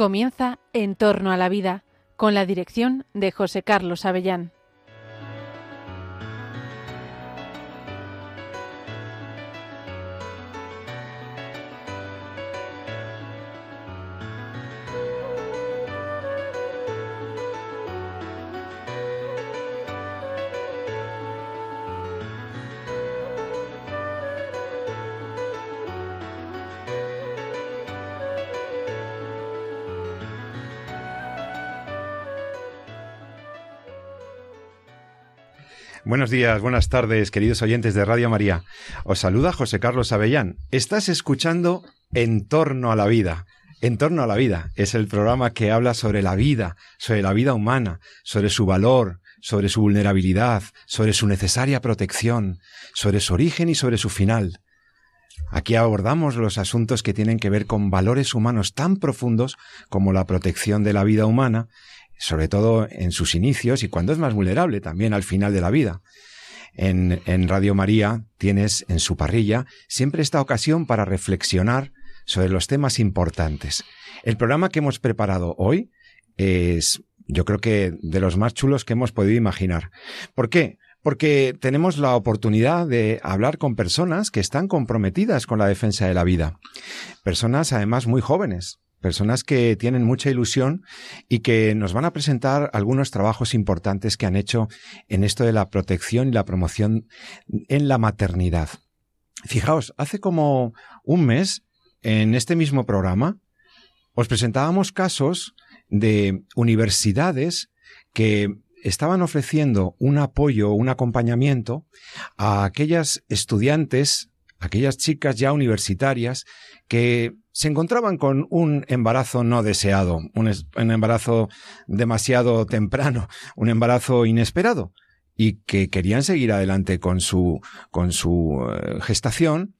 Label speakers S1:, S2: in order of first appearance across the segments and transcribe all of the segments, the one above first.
S1: Comienza En torno a la vida, con la dirección de José Carlos Avellán.
S2: Buenos días, buenas tardes, queridos oyentes de Radio María. Os saluda José Carlos Avellán. Estás escuchando En torno a la vida. En torno a la vida es el programa que habla sobre la vida, sobre la vida humana, sobre su valor, sobre su vulnerabilidad, sobre su necesaria protección, sobre su origen y sobre su final. Aquí abordamos los asuntos que tienen que ver con valores humanos tan profundos como la protección de la vida humana sobre todo en sus inicios y cuando es más vulnerable también al final de la vida. En, en, Radio María tienes en su parrilla siempre esta ocasión para reflexionar sobre los temas importantes. El programa que hemos preparado hoy es, yo creo que de los más chulos que hemos podido imaginar. ¿Por qué? Porque tenemos la oportunidad de hablar con personas que están comprometidas con la defensa de la vida. Personas además muy jóvenes, personas que tienen mucha ilusión y que nos van a presentar algunos trabajos importantes que han hecho en esto de la protección y la promoción en la maternidad. Fijaos, hace como un mes, en este mismo programa, os presentábamos casos de universidades que estaban ofreciendo un apoyo, un acompañamiento a aquellas estudiantes, aquellas chicas ya universitarias que se encontraban con un embarazo no deseado, un, embarazo demasiado temprano, un embarazo inesperado y que querían seguir adelante con su, con su eh, gestación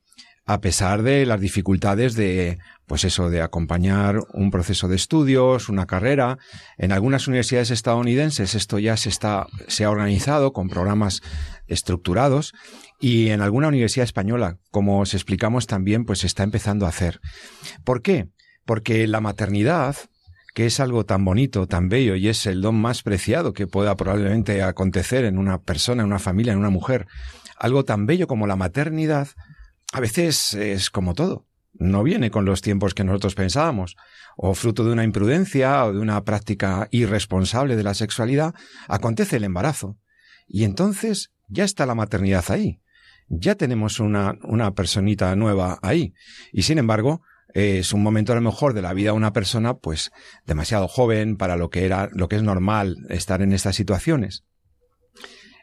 S2: a pesar de las dificultades de, pues eso, de acompañar un proceso de estudios, una carrera. En algunas universidades estadounidenses esto ya se está, se ha organizado con programas estructurados y en alguna universidad española, como os explicamos también, pues se está empezando a hacer. ¿Por qué? Porque la maternidad, que es algo tan bonito, tan bello y es el don más preciado que pueda probablemente acontecer en una persona, en una familia, en una mujer, algo tan bello como la maternidad, a veces es como todo. No viene con los tiempos que nosotros pensábamos, o fruto de una imprudencia o de una práctica irresponsable de la sexualidad, acontece el embarazo. Y entonces ya está la maternidad ahí. Ya tenemos una, una personita nueva ahí. Y sin embargo, es un momento a lo mejor de la vida de una persona, pues, demasiado joven para lo que era, lo que es normal estar en estas situaciones.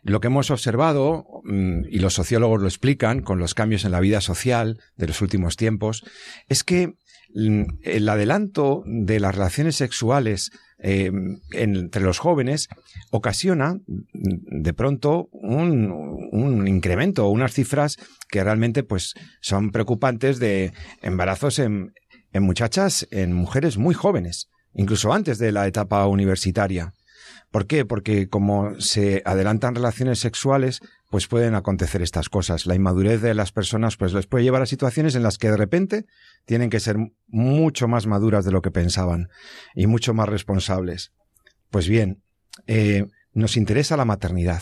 S2: Lo que hemos observado, mm, y los sociólogos lo explican con los cambios en la vida social de los últimos tiempos, es que mm, el adelanto de las relaciones sexuales eh, entre los jóvenes ocasiona mm, de pronto un, un incremento, unas cifras que realmente pues son preocupantes de embarazos en, en muchachas, en mujeres muy jóvenes, incluso antes de la etapa universitaria. ¿Por qué? Porque como se adelantan relaciones sexuales, pues pueden acontecer estas cosas. La inmadurez de las personas pues les puede llevar a situaciones en las que de repente tienen que ser mucho más maduras de lo que pensaban y mucho más responsables. Pues bien, eh, nos interesa la maternidad.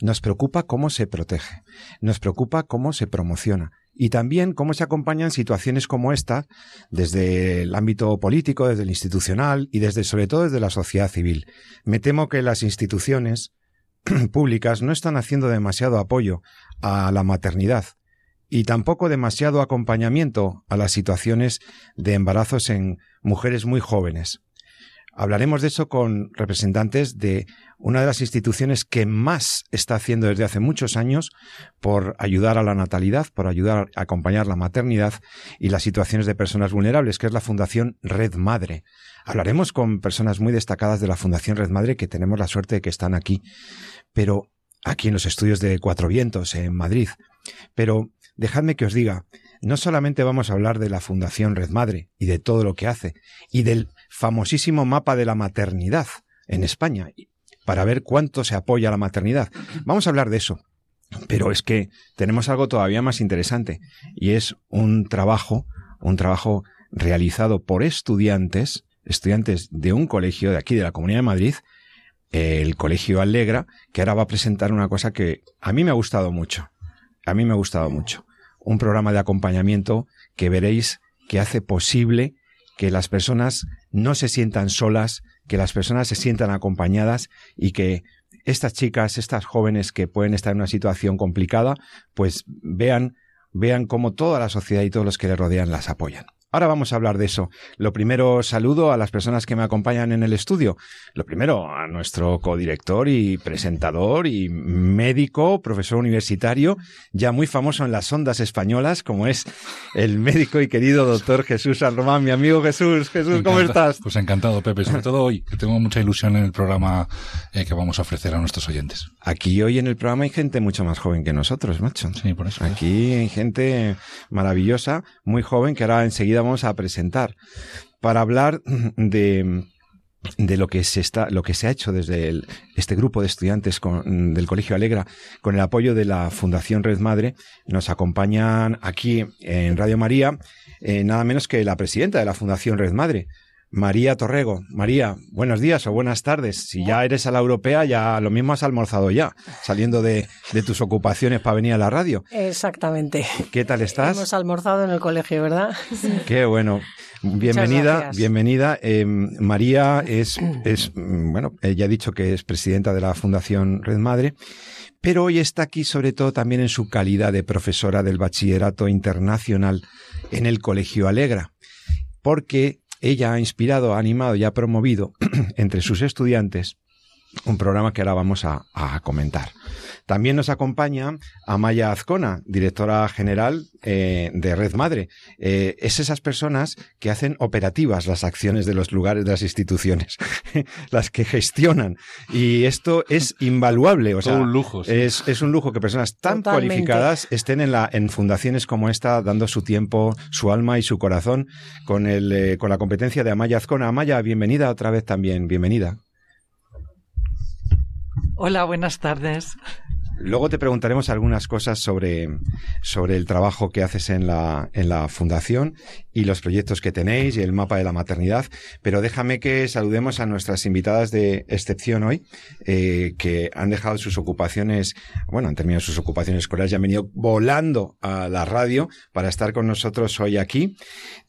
S2: Nos preocupa cómo se protege. Nos preocupa cómo se promociona y también cómo se acompañan situaciones como esta desde el ámbito político, desde el institucional y desde sobre todo desde la sociedad civil. Me temo que las instituciones públicas no están haciendo demasiado apoyo a la maternidad y tampoco demasiado acompañamiento a las situaciones de embarazos en mujeres muy jóvenes. Hablaremos de eso con representantes de una de las instituciones que más está haciendo desde hace muchos años por ayudar a la natalidad, por ayudar a acompañar la maternidad y las situaciones de personas vulnerables, que es la Fundación Red Madre. Hablaremos con personas muy destacadas de la Fundación Red Madre que tenemos la suerte de que están aquí, pero aquí en los estudios de Cuatro Vientos, en Madrid. Pero dejadme que os diga, no solamente vamos a hablar de la Fundación Red Madre y de todo lo que hace, y del famosísimo mapa de la maternidad en España, para ver cuánto se apoya la maternidad. Vamos a hablar de eso. Pero es que tenemos algo todavía más interesante, y es un trabajo, un trabajo realizado por estudiantes, estudiantes de un colegio de aquí, de la Comunidad de Madrid, el Colegio Alegra, que ahora va a presentar una cosa que a mí me ha gustado mucho. A mí me ha gustado mucho. Un programa de acompañamiento que veréis que hace posible que las personas no se sientan solas, que las personas se sientan acompañadas y que estas chicas, estas jóvenes que pueden estar en una situación complicada, pues vean, vean cómo toda la sociedad y todos los que le rodean las apoyan. Ahora vamos a hablar de eso. Lo primero, saludo a las personas que me acompañan en el estudio. Lo primero, a nuestro codirector y presentador y médico, profesor universitario, ya muy famoso en las ondas españolas, como es el médico y querido doctor Jesús San Román, mi amigo Jesús. Jesús, ¿cómo estás?
S3: Pues encantado, Pepe. Sobre todo hoy, que tengo mucha ilusión en el programa eh, que vamos a ofrecer a nuestros oyentes.
S2: Aquí hoy en el programa hay gente mucho más joven que nosotros, macho.
S3: Sí, por eso.
S2: Aquí hay gente maravillosa, muy joven, que ahora enseguida vamos a presentar para hablar de de lo que se está, lo que se ha hecho desde este grupo de estudiantes del Colegio Alegra con el apoyo de la Fundación Red Madre. Nos acompañan aquí en Radio María eh, nada menos que la presidenta de la Fundación Red Madre, María Torrego. María, buenos días o buenas tardes. Si ya eres a la europea, ya lo mismo has almorzado ya, saliendo de, tus ocupaciones para venir a la radio.
S4: Exactamente.
S2: ¿Qué tal estás?
S4: Hemos almorzado en el colegio, ¿verdad?
S2: Qué bueno. Bienvenida, bienvenida. Eh, María es, es, bueno, ella ha dicho que es presidenta de la Fundación Red Madre, pero hoy está aquí sobre todo también en su calidad de profesora del Bachillerato Internacional en el Colegio Alegra, porque ella ha inspirado, ha animado y ha promovido entre sus estudiantes un programa que ahora vamos a, comentar. También nos acompaña Amaya Azcona, directora general eh, de Red Madre. Eh, es esas personas que hacen operativas las acciones de los lugares, de las instituciones, las que gestionan. Y esto es invaluable. O sea,
S3: un lujo.
S2: Es, un lujo que personas tan cualificadas estén en, la, en fundaciones como esta, dando su tiempo, su alma y su corazón con, el, eh, con la competencia de Amaya Azcona. Amaya, bienvenida otra vez también. Bienvenida.
S5: Hola, buenas tardes.
S2: Luego te preguntaremos algunas cosas sobre, sobre el trabajo que haces en la, en la fundación y los proyectos que tenéis y el mapa de la maternidad, pero déjame que saludemos a nuestras invitadas de excepción hoy, eh, que han dejado sus ocupaciones, bueno, han terminado sus ocupaciones escolares y han venido volando a la radio para estar con nosotros hoy aquí.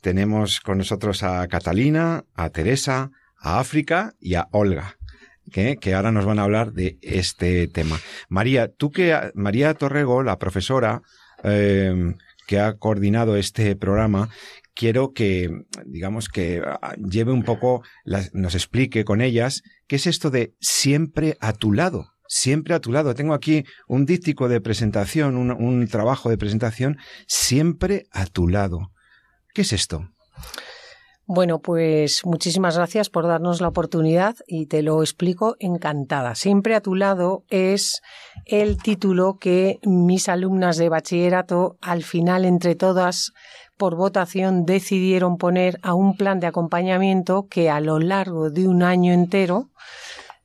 S2: Tenemos con nosotros a Catalina, a Teresa, a África y a Olga que, ahora nos van a hablar de este tema. María, tú que, María Torrego, la profesora eh, que ha coordinado este programa, quiero que, digamos, que ah, lleve un poco, nos explique con ellas qué es esto de siempre a tu lado. Siempre a tu lado. Tengo aquí un díptico de presentación, un, un trabajo de presentación, siempre a tu lado. ¿Qué es esto?
S4: Bueno, pues muchísimas gracias por darnos la oportunidad y te lo explico encantada. Siempre a tu lado es el título que mis alumnas de bachillerato al final entre todas por votación decidieron poner a un plan de acompañamiento que a lo largo de un año entero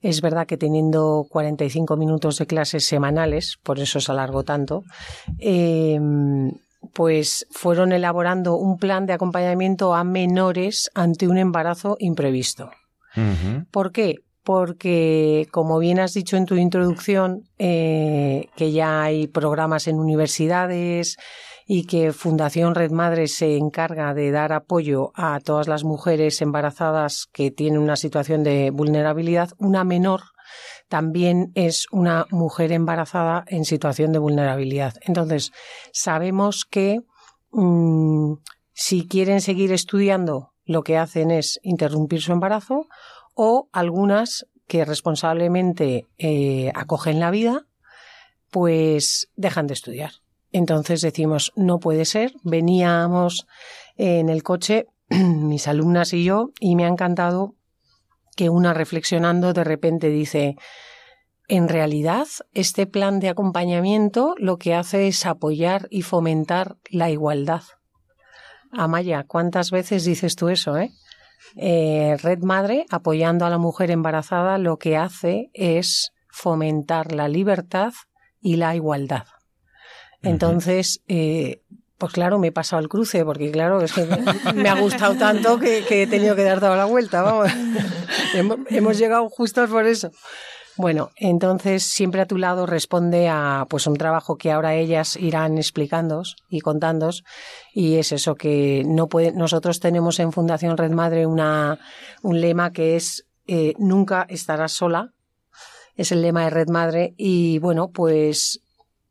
S4: es verdad que teniendo 45 minutos de clases semanales, por eso se alargó tanto, eh, pues fueron elaborando un plan de acompañamiento a menores ante un embarazo imprevisto. ¿Por qué? Porque, como bien has dicho en tu introducción, eh, que ya hay programas en universidades y que Fundación Red Madre se encarga de dar apoyo a todas las mujeres embarazadas que tienen una situación de vulnerabilidad, una menor también es una mujer embarazada en situación de vulnerabilidad. Entonces, sabemos que mm, si quieren seguir estudiando, lo que hacen es interrumpir su embarazo o algunas que responsablemente eh, acogen la vida, pues dejan de estudiar. Entonces decimos, no puede ser. Veníamos en el coche, mis alumnas y yo, y me ha encantado que una reflexionando de repente dice, en realidad, este plan de acompañamiento lo que hace es apoyar y fomentar la igualdad. Amaya, ¿cuántas veces dices tú eso, eh? eh? Red Madre, apoyando a la mujer embarazada, lo que hace es fomentar la libertad y la igualdad. Entonces, eh, Pues claro, me he pasado el cruce, porque claro, es que me ha gustado tanto que, he tenido que dar toda la vuelta, vamos. hemos, llegado justos por eso. Bueno, entonces siempre a tu lado responde a pues un trabajo que ahora ellas irán explicando y contando y es eso que no puede, nosotros tenemos en Fundación Red Madre una, un lema que es eh, nunca estarás sola, es el lema de Red Madre y bueno, pues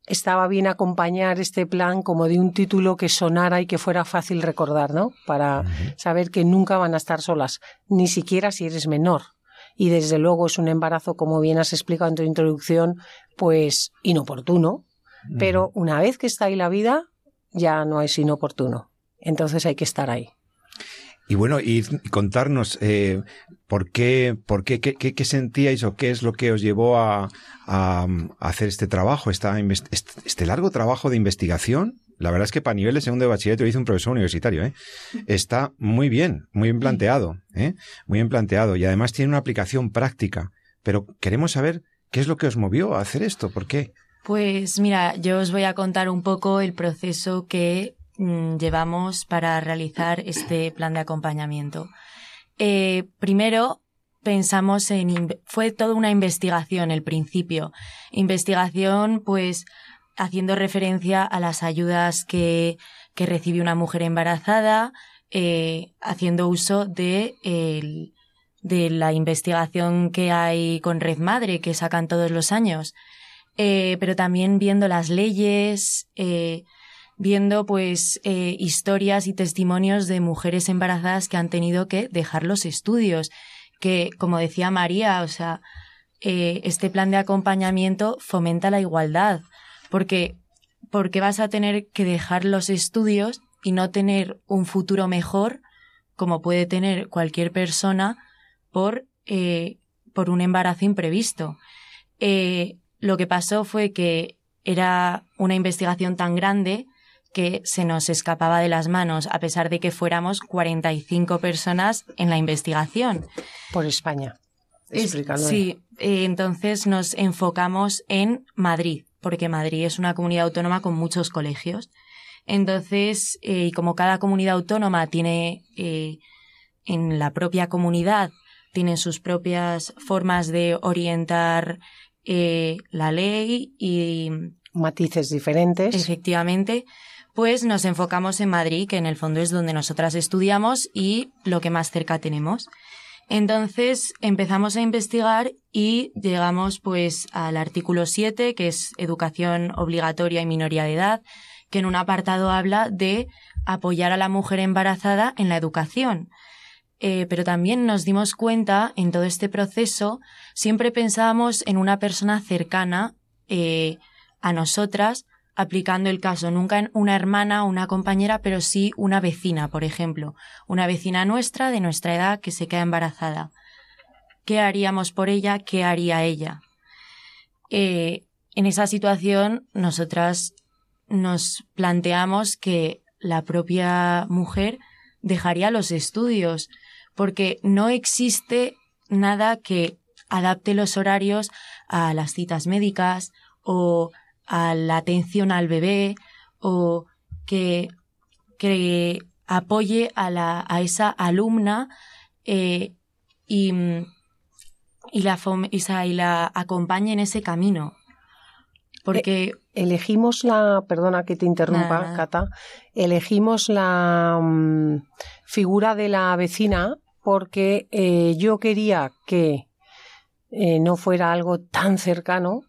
S4: estaba bien acompañar este plan como de un título que sonara y que fuera fácil recordar, ¿no? Para saber que nunca van a estar solas, ni siquiera si eres menor. Y desde luego es un embarazo, como bien has explicado en tu introducción, pues inoportuno. Pero una vez que está ahí la vida, ya no es inoportuno. Entonces hay que estar ahí.
S2: Y bueno, y contarnos eh, por qué, por qué, qué, qué, sentíais o qué es lo que os llevó a, a, hacer este trabajo, esta, este largo trabajo de investigación. La verdad es que para nivel de segundo de bachillerato hizo un profesor universitario. ¿eh? Está muy bien, muy bien planteado, ¿eh? muy bien planteado y además tiene una aplicación práctica. Pero queremos saber qué es lo que os movió a hacer esto, ¿por qué?
S6: Pues mira, yo os voy a contar un poco el proceso que Mm, llevamos para realizar este plan de acompañamiento. Eh, primero, pensamos en, fue toda una investigación el principio. Investigación, pues, haciendo referencia a las ayudas que, que recibe una mujer embarazada, eh, haciendo uso de, de la investigación que hay con Red Madre, que sacan todos los años. Eh, pero también viendo las leyes, viendo pues eh, historias y testimonios de mujeres embarazadas que han tenido que dejar los estudios, que como decía María, o sea, eh, este plan de acompañamiento fomenta la igualdad, porque porque vas a tener que dejar los estudios y no tener un futuro mejor como puede tener cualquier persona por eh, por un embarazo imprevisto. lo que pasó fue que era una investigación tan grande que se nos escapaba de las manos, a pesar de que fuéramos 45 personas en la investigación.
S4: Por España.
S6: sí, eh, entonces nos enfocamos en Madrid, porque Madrid es una comunidad autónoma con muchos colegios. Entonces, eh, y como cada comunidad autónoma tiene eh, en la propia comunidad, tienen sus propias formas de orientar la ley y
S4: matices diferentes.
S6: Efectivamente, pues nos enfocamos en Madrid, que en el fondo es donde nosotras estudiamos y lo que más cerca tenemos. Entonces empezamos a investigar y llegamos pues al artículo 7, que es educación obligatoria y minoría de edad, que en un apartado habla de apoyar a la mujer embarazada en la educación. Eh, pero también nos dimos cuenta en todo este proceso, siempre pensábamos en una persona cercana eh, a nosotras, aplicando el caso, nunca una hermana o una compañera, pero sí una vecina, por ejemplo, una vecina nuestra de nuestra edad que se queda embarazada. ¿Qué haríamos por ella? ¿Qué haría ella? Eh, en esa situación, nosotras nos planteamos que la propia mujer dejaría los estudios, porque no existe nada que adapte los horarios a las citas médicas o a la atención al bebé o que, que apoye a, la, a esa alumna eh, y, y, la, y la acompañe en ese camino. Porque. Eh,
S4: elegimos la. Perdona que te interrumpa, Cata. Elegimos la mm, figura de la vecina porque eh, yo quería que no fuera algo tan cercano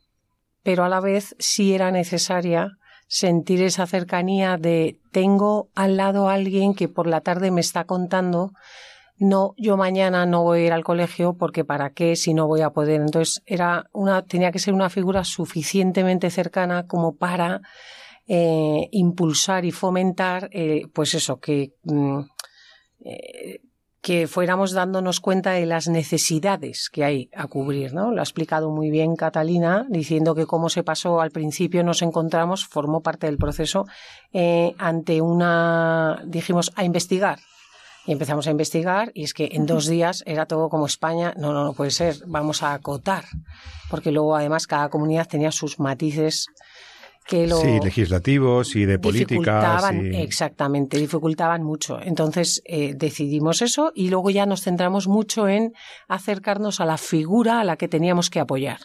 S4: pero a la vez sí era necesaria sentir esa cercanía de tengo al lado a alguien que por la tarde me está contando no yo mañana no voy a ir al colegio porque para qué si no voy a poder entonces era una tenía que ser una figura suficientemente cercana como para eh, impulsar y fomentar eh, pues eso que mm, eh, que fuéramos dándonos cuenta de las necesidades que hay a cubrir, ¿no? Lo ha explicado muy bien Catalina, diciendo que cómo se pasó al principio nos encontramos, formó parte del proceso, eh, ante una, dijimos, a investigar. Y empezamos a investigar y es que en dos días era todo como España. No, no, no puede ser. Vamos a acotar. Porque luego además cada comunidad tenía sus matices que lo
S2: sí, legislativos y de políticas.
S4: dificultaban,
S2: y-
S4: Exactamente, dificultaban mucho. Entonces eh, decidimos eso y luego ya nos centramos mucho en acercarnos a la figura a la que teníamos que apoyar.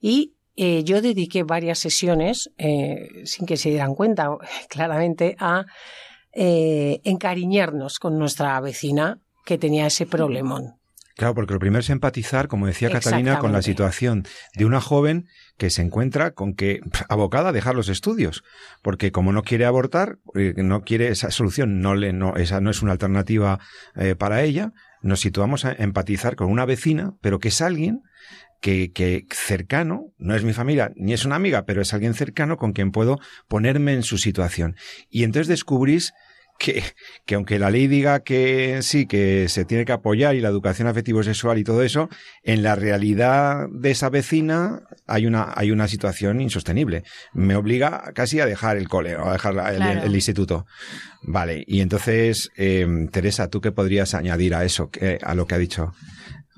S4: Y eh, yo dediqué varias sesiones, eh, sin que se dieran cuenta claramente, a encariñarnos con nuestra vecina que tenía ese problemón.
S2: Claro, porque lo primero es empatizar, como decía Catalina, con la situación de una joven que se encuentra con que abocada a dejar los estudios, porque como no quiere abortar, eh, no quiere esa solución, no le, no, esa no es una alternativa eh, para ella, nos situamos a empatizar con una vecina, pero que es alguien que, que cercano, no es mi familia ni es una amiga, pero es alguien cercano con quien puedo ponerme en su situación. Y entonces descubrís que, que aunque la ley diga que sí, que se tiene que apoyar y la educación afectivo-sexual y todo eso, en la realidad de esa vecina hay una, hay una situación insostenible. Me obliga casi a dejar el cole o a dejar la- el,
S6: Claro.
S2: el instituto. Vale, y entonces, eh, Teresa, ¿tú qué podrías añadir a eso, que- a lo que ha dicho?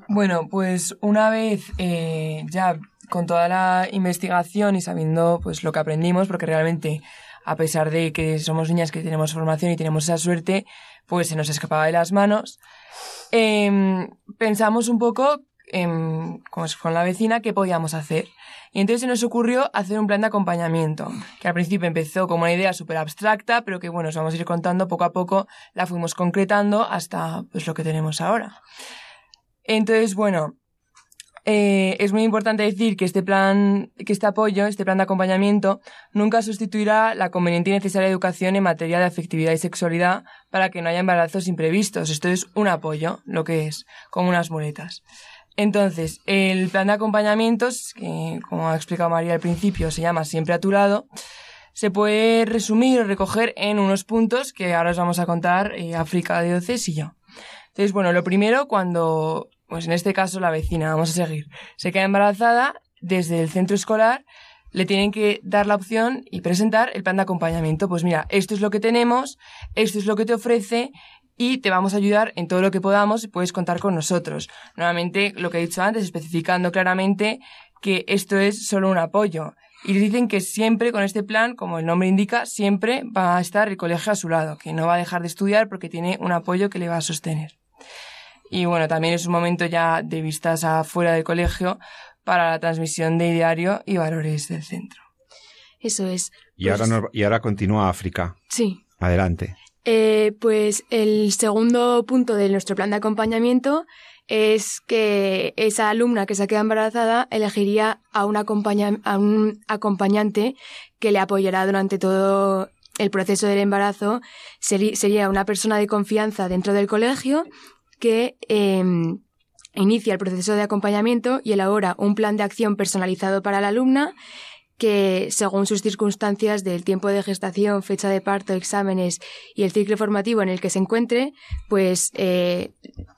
S5: Bueno, pues una vez eh, ya con toda la investigación y sabiendo pues lo que aprendimos, porque realmente a pesar de que somos niñas que tenemos formación y tenemos esa suerte, pues se nos escapaba de las manos, em, pensamos un poco, em, con la vecina, qué podíamos hacer. Y entonces se nos ocurrió hacer un plan de acompañamiento, que al principio empezó como una idea súper abstracta, pero que bueno, os vamos a ir contando poco a poco, la fuimos concretando hasta pues lo que tenemos ahora. Entonces, bueno, eh, es muy importante decir que este plan, que este apoyo, este plan de acompañamiento, nunca sustituirá la conveniente y necesaria educación en materia de afectividad y sexualidad para que no haya embarazos imprevistos. Esto es un apoyo, lo que es, como unas muletas. Entonces, el plan de acompañamientos, que como ha explicado María al principio, se llama Siempre a tu lado, se puede resumir o recoger en unos puntos que ahora os vamos a contar eh, África de Oces y yo. Entonces, bueno, lo primero, cuando, pues en este caso la vecina, vamos a seguir, se queda embarazada, desde el centro escolar le tienen que dar la opción y presentar el plan de acompañamiento. Pues mira, esto es lo que tenemos, esto es lo que te ofrece y te vamos a ayudar en todo lo que podamos y puedes contar con nosotros. Nuevamente, lo que he dicho antes, especificando claramente que esto es solo un apoyo. Y dicen que siempre con este plan, como el nombre indica, siempre va a estar el colegio a su lado, que no va a dejar de estudiar porque tiene un apoyo que le va a sostener. Y bueno, también es un momento ya de vistas afuera del colegio para la transmisión de ideario y valores del centro.
S7: Eso es.
S2: Y, ahora,
S7: Pues-
S2: nos- y ahora continúa África.
S7: Sí.
S2: Adelante.
S7: Eh, pues el segundo punto de nuestro plan de acompañamiento es que esa alumna que se queda embarazada elegiría a un, acompaña- a un acompañante que le apoyará durante todo el proceso del embarazo. Sería una persona de confianza dentro del colegio que eh, inicia el proceso de acompañamiento y elabora un plan de acción personalizado para la alumna que según sus circunstancias del tiempo de gestación, fecha de parto, exámenes y el ciclo formativo en el que se encuentre, pues eh,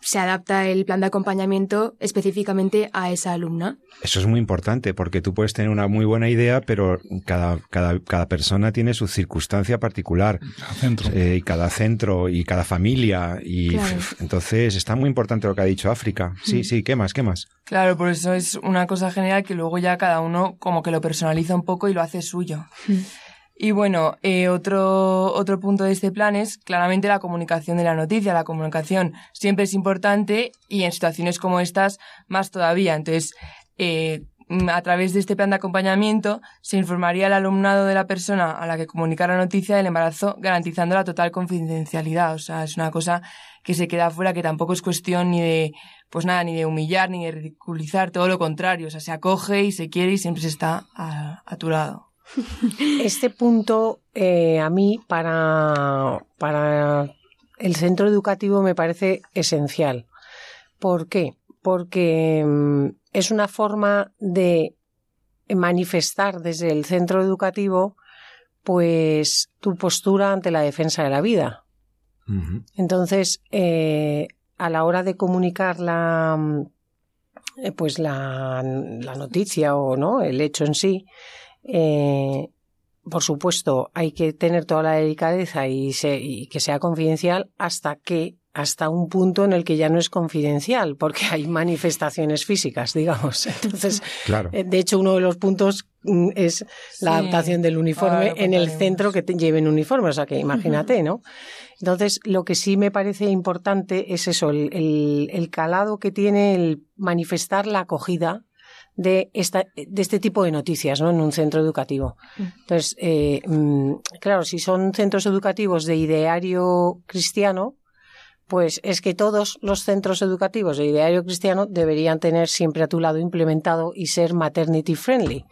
S7: se adapta el plan de acompañamiento específicamente a esa alumna.
S2: Eso es muy importante porque tú puedes tener una muy buena idea, pero cada, cada, cada persona tiene su circunstancia particular.
S3: Al centro.
S2: eh, y cada centro y cada familia. Y
S7: Claro.
S2: f- entonces está muy importante lo que ha dicho África. Sí,
S7: Mm.
S2: sí, ¿qué más? ¿Qué más?
S5: Claro, por eso es una cosa general que luego ya cada uno como que lo personaliza un poco y lo hace suyo. Y bueno, eh, otro, otro punto de este plan es claramente la comunicación de la noticia. La comunicación siempre es importante y en situaciones como estas más todavía. Entonces, eh, a través de este plan de acompañamiento se informaría al alumnado de la persona a la que comunica la noticia del embarazo garantizando la total confidencialidad. O sea, es una cosa que se queda fuera que tampoco es cuestión ni de, pues nada, ni de humillar ni de ridiculizar, todo lo contrario. O sea, se acoge y se quiere y siempre se está a, a tu lado.
S4: Este punto eh, a mí para, para el centro educativo me parece esencial. ¿Por qué? Porque mm, es una forma de manifestar desde el centro educativo pues tu postura ante la defensa de la vida. Entonces, eh, a la hora de comunicar la, mm, eh, pues la, la noticia o no el hecho en sí, eh, por supuesto, hay que tener toda la delicadeza y, se- y que sea confidencial hasta que hasta un punto en el que ya no es confidencial, porque hay manifestaciones físicas, digamos. Entonces,
S2: Claro.
S4: eh, de hecho, uno de los puntos mm, es la
S5: Sí.
S4: adaptación del uniforme
S5: Ahora
S4: en el centro que te lleven uniforme, o sea que imagínate, ¿no? Entonces, lo que sí me parece importante es eso, el, el- el calado que tiene el manifestar la acogida de, esta, de este tipo de noticias ¿no? en un centro educativo. Entonces, eh, mm, claro, si son centros educativos de ideario cristiano, pues es que todos los centros educativos de ideario cristiano deberían tener siempre a tu lado implementado y ser maternity friendly.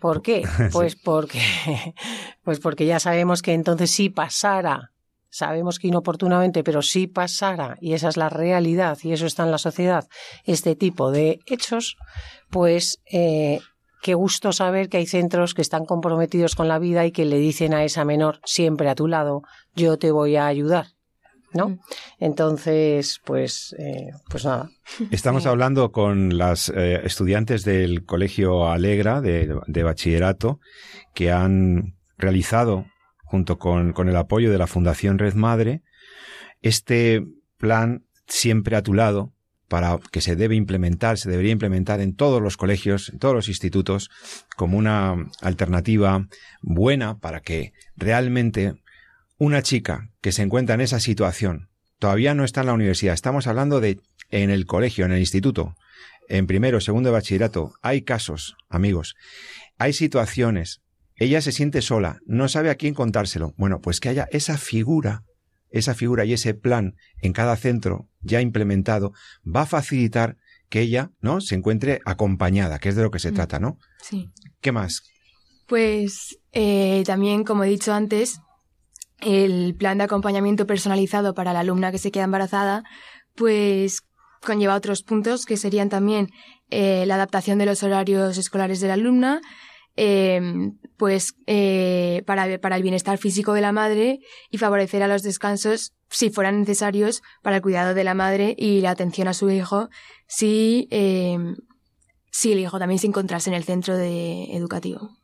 S4: ¿Por qué? Pues porque, pues porque ya sabemos que entonces si pasara, sabemos que inoportunamente, pero si pasara, y esa es la realidad, y eso está en la sociedad, este tipo de hechos, pues eh, qué gusto saber que hay centros que están comprometidos con la vida y que le dicen a esa menor, siempre a tu lado, yo te voy a ayudar. ¿No? Entonces, pues, eh, pues nada.
S2: Estamos hablando con las eh, estudiantes del Colegio Alegra de, de Bachillerato que han realizado, junto con, con el apoyo de la Fundación Red Madre, este plan siempre a tu lado para que se debe implementar, se debería implementar en todos los colegios, en todos los institutos, como una alternativa buena para que realmente una chica que se encuentra en esa situación todavía no está en la universidad. Estamos hablando de en el colegio, en el instituto, en primero, segundo de bachillerato. Hay casos, amigos. Hay situaciones. Ella se siente sola, no sabe a quién contárselo. Bueno, pues que haya esa figura, esa figura y ese plan en cada centro ya implementado va a facilitar que ella, ¿no? Se encuentre acompañada, que es de lo que se
S7: Mm.
S2: trata, ¿no?
S7: Sí.
S2: ¿Qué más?
S7: Pues eh, también, como he dicho antes, el plan de acompañamiento personalizado para la alumna que se queda embarazada, pues conlleva otros puntos que serían también eh, la adaptación de los horarios escolares de la alumna, eh, pues eh, para, para el bienestar físico de la madre y favorecer a los descansos si fueran necesarios para el cuidado de la madre y la atención a su hijo si, eh, si el hijo también se encontrase en el centro de, educativo.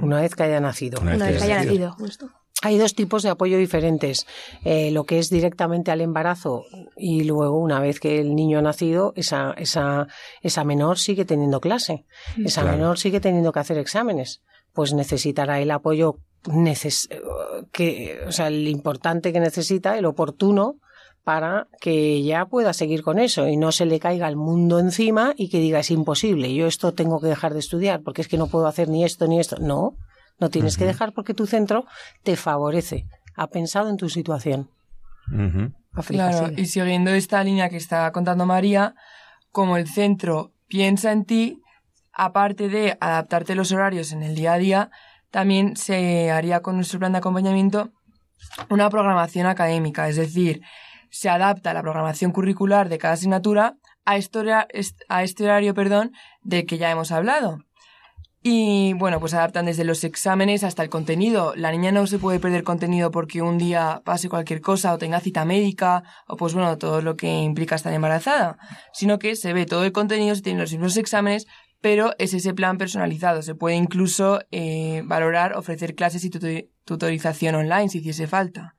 S4: Una vez que haya nacido.
S2: Una vez
S7: Una
S2: que
S7: vez que
S2: haya nacido,
S7: justo.
S4: Hay dos tipos de apoyo diferentes. Eh, lo que es directamente al embarazo y luego, una vez que el niño ha nacido, esa, esa, esa menor sigue teniendo clase. Esa
S2: Claro.
S4: menor sigue teniendo que hacer exámenes. Pues necesitará el apoyo neces que, o sea, el importante que necesita, el oportuno, para que ya pueda seguir con eso y no se le caiga el mundo encima y que diga es imposible, yo esto tengo que dejar de estudiar porque es que no puedo hacer ni esto ni esto. No, no tienes que dejar porque tu centro te favorece, ha pensado en tu situación. África,
S5: Claro,
S4: sigue.
S5: y siguiendo esta línea que está contando María, como el centro piensa en ti, aparte de adaptarte los horarios en el día a día, también se haría con nuestro plan de acompañamiento una programación académica, es decir, se adapta la programación curricular de cada asignatura a este, a este horario perdón, del que ya hemos hablado. Y bueno, pues adaptan desde los exámenes hasta el contenido. La niña no se puede perder contenido porque un día pase cualquier cosa o tenga cita médica o pues bueno, todo lo que implica estar embarazada, sino que se ve todo el contenido, se tienen los mismos exámenes, pero es ese plan personalizado. Se puede incluso eh, valorar, ofrecer clases y tutor- tutorización online si hiciese falta.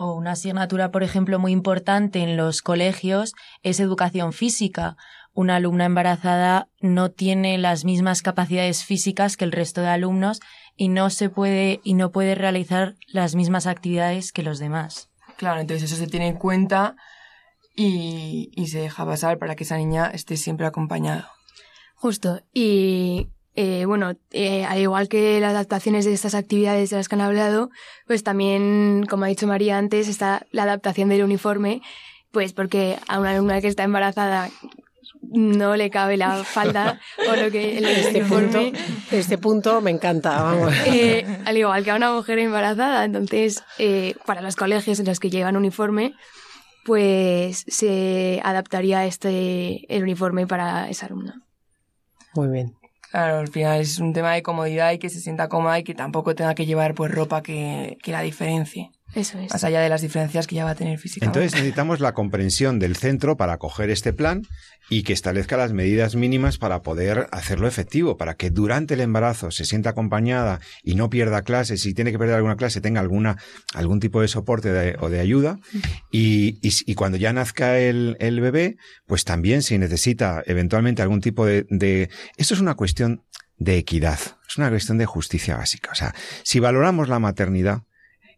S6: O una asignatura, por ejemplo, muy importante en los colegios es educación física. Una alumna embarazada no tiene las mismas capacidades físicas que el resto de alumnos y no se puede y no puede realizar las mismas actividades que los demás.
S5: Claro, entonces eso se tiene en cuenta y, y se deja pasar para que esa niña esté siempre acompañada.
S7: Justo. Y eh, bueno, eh, al igual que las adaptaciones de estas actividades de las que han hablado, pues también, como ha dicho María antes, está la adaptación del uniforme, pues porque a una alumna que está embarazada no le cabe la falda o lo que el
S4: Este punto,
S7: uniforme.
S4: este punto me encanta, vamos.
S7: Eh, al igual que a una mujer embarazada. Entonces, eh, para los colegios en los que llevan uniforme, pues se adaptaría este el uniforme para esa alumna.
S4: Muy bien.
S5: Claro, al final es un tema de comodidad y que se sienta cómoda y que tampoco tenga que llevar pues ropa que, que la diferencie.
S7: Eso es.
S5: Más allá de las diferencias que ya va a tener físicamente.
S2: Entonces necesitamos la comprensión del centro para acoger este plan y que establezca las medidas mínimas para poder hacerlo efectivo, para que durante el embarazo se sienta acompañada y no pierda clases, si tiene que perder alguna clase, tenga alguna, algún tipo de soporte de- o de ayuda. Y, y- y cuando ya nazca el, el bebé, pues también si necesita eventualmente algún tipo de, de... Esto es una cuestión de equidad, es una cuestión de justicia básica. O sea, si valoramos la maternidad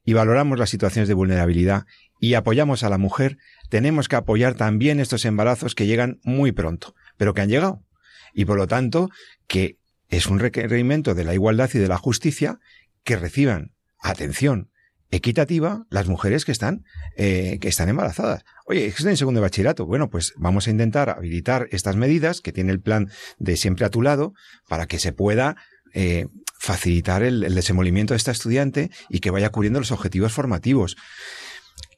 S2: y valoramos las situaciones de vulnerabilidad y apoyamos a la mujer, tenemos que apoyar también estos embarazos que llegan muy pronto, pero que han llegado. Y por lo tanto, que es un requerimiento de la igualdad y de la justicia que reciban atención equitativa las mujeres que están, eh, que están embarazadas. Oye, es en segundo bachillerato. Bueno, pues vamos a intentar habilitar estas medidas que tiene el plan de siempre a tu lado para que se pueda eh, facilitar el, el desenvolvimiento de esta estudiante y que vaya cubriendo los objetivos formativos.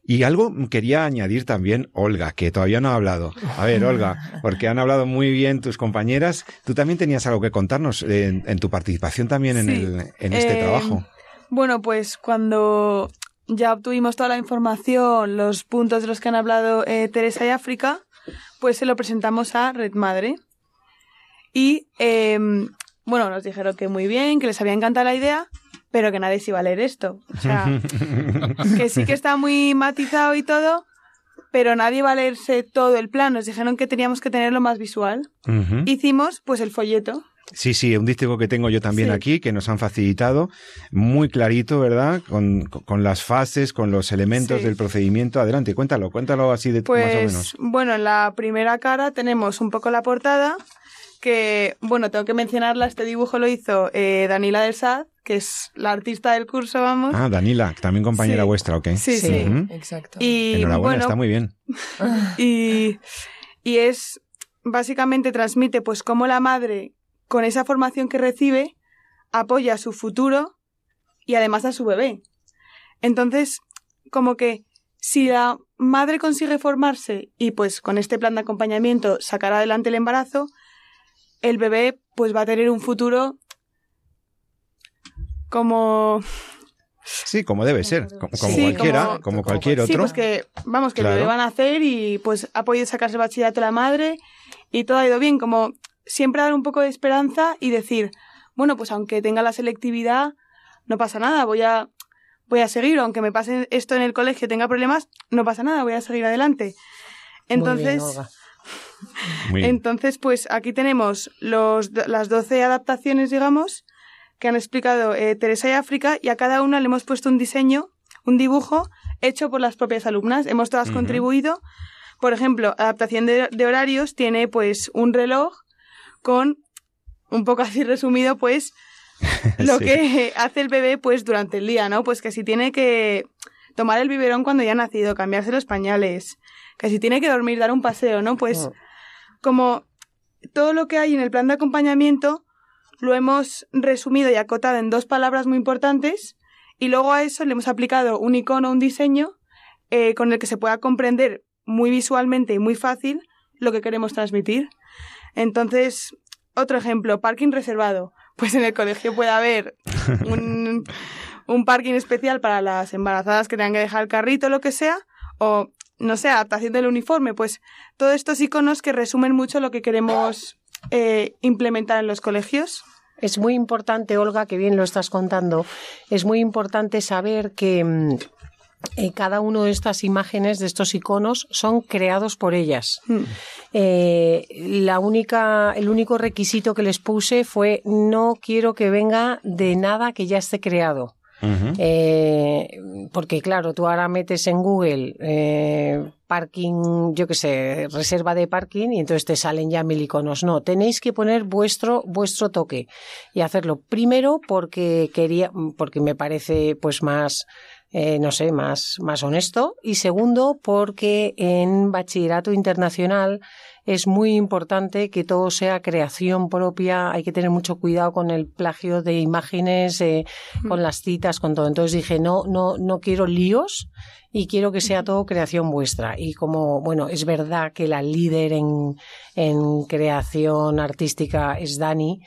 S2: Y algo quería añadir también, Olga, que todavía no ha hablado. A ver, Olga, porque han hablado muy bien tus compañeras. Tú también tenías algo que contarnos en, en tu participación también en,
S8: Sí.
S2: el, en este
S8: Eh,
S2: trabajo.
S8: Bueno, pues cuando ya obtuvimos toda la información, los puntos de los que han hablado eh, Teresa y África, pues se lo presentamos a Red Madre. Y eh, bueno, nos dijeron que muy bien, que les había encantado la idea, pero que nadie se iba a leer esto. O sea, que sí que está muy matizado y todo, pero nadie va a leerse todo el plan. Nos dijeron que teníamos que tenerlo más visual. Hicimos pues el folleto.
S2: Sí, sí, un dístico que tengo yo también
S8: Sí.
S2: aquí, que nos han facilitado, muy clarito, ¿verdad? Con, con- las fases, con los elementos
S8: Sí.
S2: del procedimiento. Adelante, cuéntalo, cuéntalo así de más o
S8: Pues
S2: menos.
S8: bueno, en la primera cara tenemos un poco la portada, que bueno, tengo que mencionarla, este dibujo lo hizo eh, Danila del Sad, que es la artista del curso, vamos.
S2: Ah, Danila, también compañera
S8: Sí.
S2: vuestra, ¿ok?
S8: Sí,
S4: sí.
S5: Exacto.
S8: Y
S2: Enhorabuena,
S8: bueno,
S2: está muy bien.
S8: y, y es básicamente transmite pues cómo la madre con esa formación que recibe apoya a su futuro y además a su bebé. Entonces, como que si la madre consigue formarse y pues con este plan de acompañamiento sacar adelante el embarazo, el bebé pues va a tener un futuro como
S2: Sí, como debe ser, como, como
S8: Sí,
S2: cualquiera,
S8: como-
S2: como, cualquier
S8: Sí,
S2: otro.
S8: pues que, vamos, que
S2: Claro.
S8: el bebé van a hacer y pues ha podido sacarse el bachillerato la madre y todo ha ido bien. Como siempre dar un poco de esperanza y decir, bueno, pues aunque tenga la selectividad, no pasa nada, voy a, voy a seguir, aunque me pase esto en el colegio, tenga problemas, no pasa nada, voy a seguir adelante. Entonces,
S4: Muy bien, Olga.
S2: Muy bien.
S8: Entonces, pues aquí tenemos los, las 12 adaptaciones, digamos, que han explicado eh, Teresa y África, y a cada una le hemos puesto un diseño, un dibujo hecho por las propias alumnas. Hemos todas contribuido. Por ejemplo, adaptación de, de horarios tiene pues un reloj con, un poco así resumido, pues lo
S2: Sí.
S8: que hace el bebé pues durante el día, ¿no? Pues que si tiene que tomar el biberón cuando ya ha nacido, cambiarse los pañales, que si tiene que dormir, dar un paseo, ¿no? Pues. Como todo lo que hay en el plan de acompañamiento lo hemos resumido y acotado en dos palabras muy importantes y luego a eso le hemos aplicado un icono, un diseño eh, con el que se pueda comprender muy visualmente y muy fácil lo que queremos transmitir. Entonces, otro ejemplo, parking reservado. Pues en el colegio puede haber un, un parking especial para las embarazadas que tengan que dejar el carrito, lo que sea, o no sé, adaptación del uniforme, pues todos estos iconos que resumen mucho lo que queremos eh, implementar en los colegios.
S4: Es muy importante, Olga, que bien lo estás contando, es muy importante saber que mm, eh, cada una de estas imágenes, de estos iconos, son creados por ellas.
S8: Mm.
S4: Eh, la única, el único requisito que les puse fue no quiero que venga de nada que ya esté creado. Eh, porque claro, tú ahora metes en Google eh, parking, yo qué sé, reserva de parking y entonces te salen ya mil iconos. No, tenéis que poner vuestro vuestro toque y hacerlo primero porque quería, porque me parece pues más eh, no sé, más, más honesto. Y segundo, porque en bachillerato internacional es muy importante que todo sea creación propia. Hay que tener mucho cuidado con el plagio de imágenes, eh, con las citas, con todo. Entonces dije, no, no, no quiero líos y quiero que sea todo creación vuestra. Y como, bueno, es verdad que la líder en, en creación artística es Dani,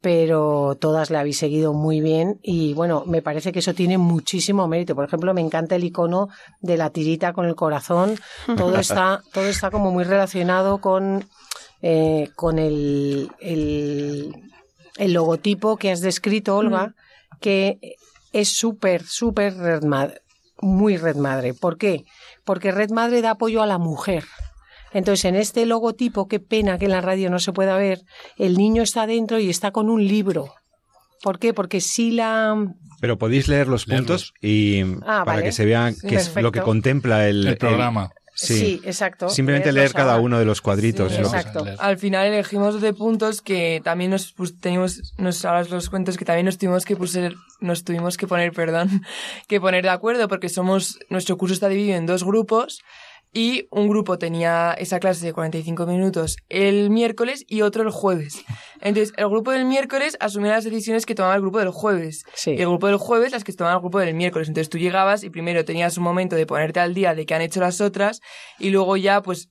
S4: pero todas la habéis seguido muy bien y bueno, me parece que eso tiene muchísimo mérito. Por ejemplo, me encanta el icono de la tirita con el corazón. Todo está, todo está como muy relacionado con, eh, con el, el, el, logotipo que has descrito, Olga, que es súper, súper red madre, muy red madre. ¿Por qué? Porque red madre da apoyo a la mujer. Entonces, en este logotipo, qué pena que en la radio no se pueda ver, el niño está dentro y está con un libro. ¿Por qué? Porque si la...
S2: Pero podéis leer los puntos y
S4: ah,
S2: para que se vean qué es lo que contempla el,
S3: el programa.
S4: Sí. exacto.
S2: Simplemente leer cada uno de los cuadritos.
S4: Sí, exacto.
S5: Al final elegimos de puntos que también nos pues, teníamos, nos ahora los cuentos que también nos tuvimos que puser, nos tuvimos que poner, perdón, que poner de acuerdo porque somos, nuestro curso está dividido en dos grupos y un grupo tenía esa clase de 45 minutos el miércoles y otro el jueves. Entonces, el grupo del miércoles asumía las decisiones que tomaba el grupo del jueves.
S4: Sí.
S5: Y el grupo del jueves las que tomaba el grupo del miércoles. Entonces, tú llegabas y primero tenías un momento de ponerte al día de qué han hecho las otras y luego ya, pues,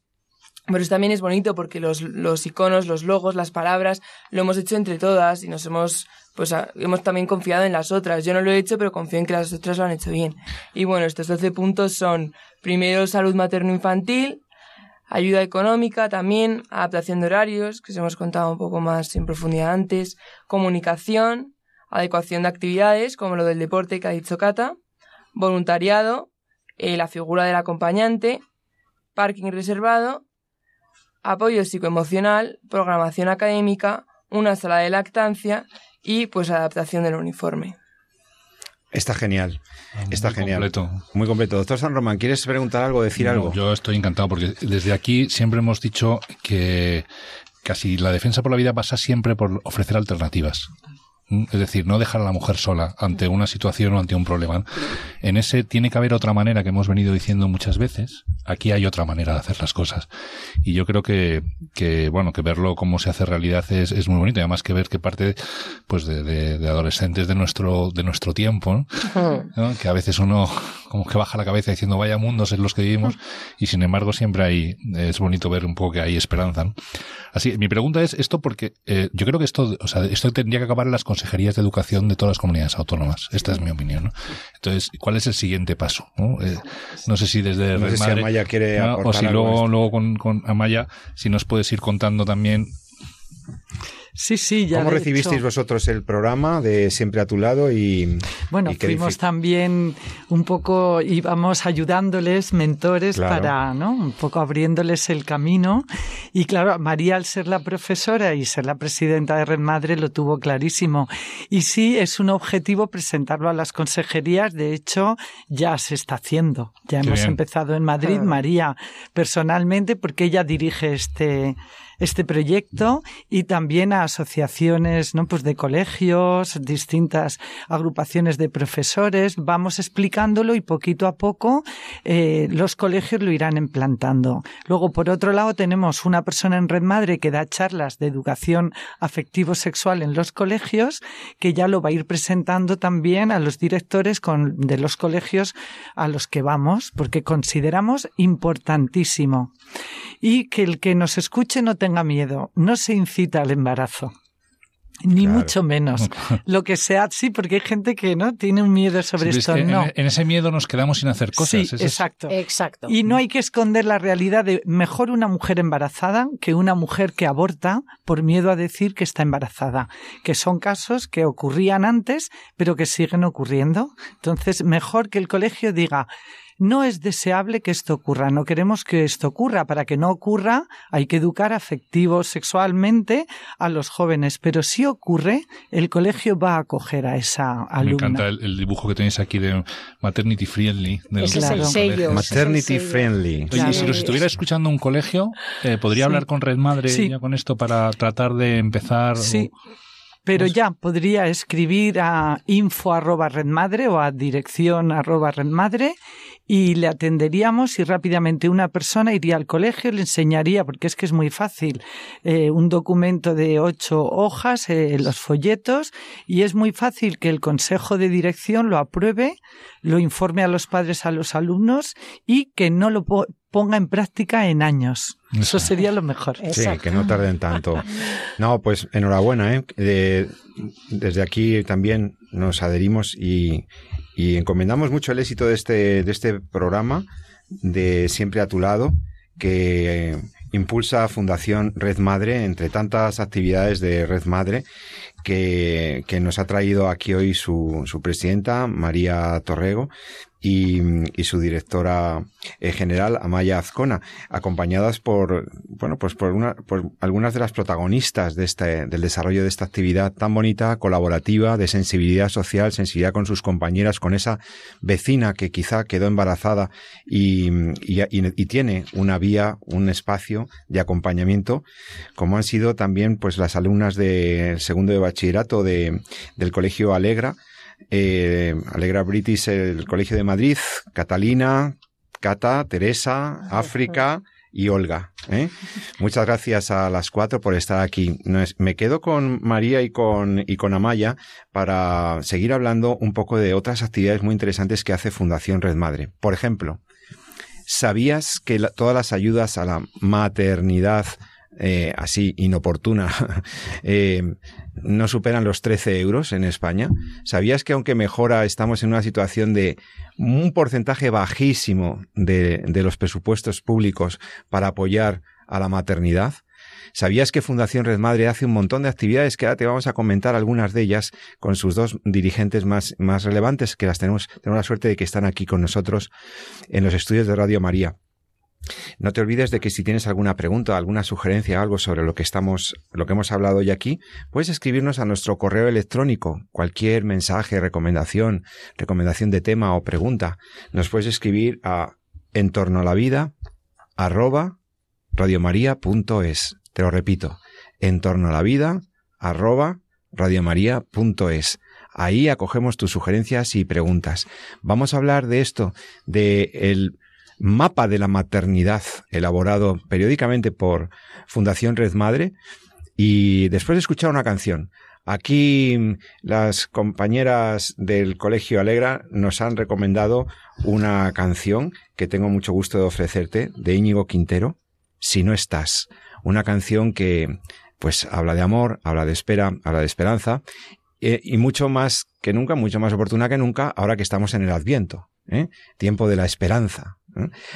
S5: pero eso también es bonito porque los, los iconos, los logos, las palabras, lo hemos hecho entre todas y nos hemos, pues hemos también confiado en las otras. Yo no lo he hecho, pero confío en que las otras lo han hecho bien. Y bueno, estos 12 puntos son, primero, salud materno-infantil, ayuda económica también, adaptación de horarios, que os hemos contado un poco más en profundidad antes, comunicación, adecuación de actividades, como lo del deporte que ha dicho Cata, voluntariado, eh, la figura del acompañante, parking reservado, apoyo psicoemocional, programación académica, una sala de lactancia y pues adaptación del uniforme.
S2: Está genial. Está
S3: Muy
S2: genial.
S3: completo.
S2: Muy completo. Doctor San Román, ¿quieres preguntar algo, decir
S3: No,
S2: algo?
S3: Yo estoy encantado porque desde aquí siempre hemos dicho que casi la defensa por la vida pasa siempre por ofrecer alternativas. Es decir, no dejar a la mujer sola ante una situación o ante un problema. En ese tiene que haber otra manera que hemos venido diciendo muchas veces. Aquí hay otra manera de hacer las cosas. Y yo creo que, que bueno, que verlo cómo se hace realidad es, es muy bonito. Y además que ver que parte, pues, de, de- de adolescentes de nuestro, de nuestro tiempo, ¿no? ¿no? que a veces uno como que baja la cabeza diciendo vaya mundos en los que vivimos y sin embargo siempre hay es bonito ver un poco que hay esperanza ¿no? así mi pregunta es esto porque eh, yo creo que esto o sea esto tendría que acabar en las consejerías de educación de todas las comunidades autónomas esta es mi opinión ¿no? entonces cuál es el siguiente paso no, Eh, no sé si desde
S2: No sé si Amaya quiere
S3: ¿no? o si luego luego con, con Amaya si nos puedes ir contando también
S9: Sí, sí, ya.
S2: ¿Cómo recibisteis
S9: hecho-
S2: vosotros el programa de Siempre a tu lado y
S9: Bueno,
S2: y
S9: fuimos también un poco, íbamos ayudándoles, mentores,
S2: Claro.
S9: para, ¿no? Un poco abriéndoles el camino. Y claro, María, al ser la profesora y ser la presidenta de Red Madre, lo tuvo clarísimo. Y sí, es un objetivo presentarlo a las consejerías. De hecho, ya se está haciendo. Ya
S3: Qué
S9: hemos
S3: bien.
S9: empezado en Madrid,
S4: Ah.
S9: María, personalmente, porque ella dirige este, este proyecto y también a asociaciones ¿no? pues de colegios, distintas agrupaciones de profesores. Vamos explicándolo y poquito a poco eh, los colegios lo irán implantando. Luego, por otro lado, tenemos una persona en Red Madre que da charlas de educación afectivo-sexual en los colegios, que ya lo va a ir presentando también a los directores de los colegios a los que vamos, porque consideramos importantísimo. Y que el que nos escuche no tenga miedo, no se incita al embarazo. Ni
S2: Claro.
S9: mucho menos. Lo que sea, sí, porque hay gente que no tiene un miedo sobre
S3: Sí,
S9: esto.
S3: es que
S9: no.
S3: en, en ese miedo nos quedamos sin hacer cosas
S9: sí,
S3: es-
S9: exacto.
S4: Exacto.
S9: Y no hay que esconder la realidad de mejor una mujer embarazada que una mujer que aborta por miedo a decir que está embarazada, que son casos que ocurrían antes, pero que siguen ocurriendo. Entonces, mejor que el colegio diga, no es deseable que esto ocurra, no queremos que esto ocurra. Para que no ocurra, hay que educar afectivo, sexualmente a los jóvenes. Pero si ocurre, el colegio va a acoger a esa
S3: Me
S9: alumna.
S3: encanta el, el dibujo que tenéis aquí de Maternity Friendly. del-
S4: Ese es
S9: Claro.
S4: el sello. es el
S2: Maternity
S4: sello.
S2: friendly.
S3: Oye,
S9: Claro.
S3: si nos estuviera escuchando un colegio, eh, ¿podría
S9: Sí.
S3: hablar con Red Madre
S9: Sí.
S3: ya con esto para tratar de empezar?
S9: Sí.
S3: o-
S9: Pero ya podría escribir a info arroba redmadre o a dirección arroba redmadre y le atenderíamos y rápidamente una persona iría al colegio, le enseñaría, porque es que es muy fácil, eh, un documento de ocho hojas, eh, los folletos, y es muy fácil que el consejo de dirección lo apruebe, lo informe a los padres, a los alumnos y que no lo po- ponga en práctica en años. Eso sería lo mejor.
S2: Sí, que no tarden tanto. No, pues enhorabuena, ¿eh? desde aquí también nos adherimos y, y, encomendamos mucho el éxito de este, de este programa de Siempre a tu lado, que impulsa Fundación Red Madre, entre tantas actividades de Red Madre, que, que nos ha traído aquí hoy su, su presidenta, María Torrego, y, su directora eh, general, Amaya Azcona, acompañadas por, bueno, pues por, una, por algunas de las protagonistas de este, del desarrollo de esta actividad tan bonita, colaborativa, de sensibilidad social, sensibilidad con sus compañeras, con esa vecina que quizá quedó embarazada y, y, y tiene una vía, un espacio de acompañamiento, como han sido también pues las alumnas del segundo de bachillerato de, del Colegio Alegra, eh, Alegra British, el Colegio de Madrid, Catalina, Cata, Teresa, África y Olga. ¿eh? Muchas gracias a las cuatro por estar aquí. Me quedo con María y con, y con Amaya para seguir hablando un poco de otras actividades muy interesantes que hace Fundación Red Madre. Por ejemplo, ¿sabías que todas las ayudas a la maternidad eh, así inoportuna eh, no superan los 13 euros en España. ¿Sabías que aunque mejora estamos en una situación de un porcentaje bajísimo de, de los presupuestos públicos para apoyar a la maternidad? ¿Sabías que Fundación Red Madre hace un montón de actividades que ahora te vamos a comentar algunas de ellas con sus dos dirigentes más, más relevantes que las tenemos, tenemos la suerte de que están aquí con nosotros en los estudios de Radio María? No te olvides de que si tienes alguna pregunta, alguna sugerencia, algo sobre lo que estamos, lo que hemos hablado hoy aquí, puedes escribirnos a nuestro correo electrónico. Cualquier mensaje, recomendación, recomendación de tema o pregunta, nos puedes escribir a entorno a la vida arroba radiomaria.es. Te lo repito, entorno a la vida arroba radiomaria.es. Ahí acogemos tus sugerencias y preguntas. Vamos a hablar de esto, de el mapa de la maternidad elaborado periódicamente por Fundación Red Madre y después de escuchar una canción. Aquí las compañeras del Colegio Alegra nos han recomendado una canción que tengo mucho gusto de ofrecerte, de Íñigo Quintero, Si no estás. Una canción que pues habla de amor, habla de espera, habla de esperanza eh, y mucho más que nunca, mucho más oportuna que nunca ahora que estamos en el Adviento, ¿eh? tiempo de la esperanza,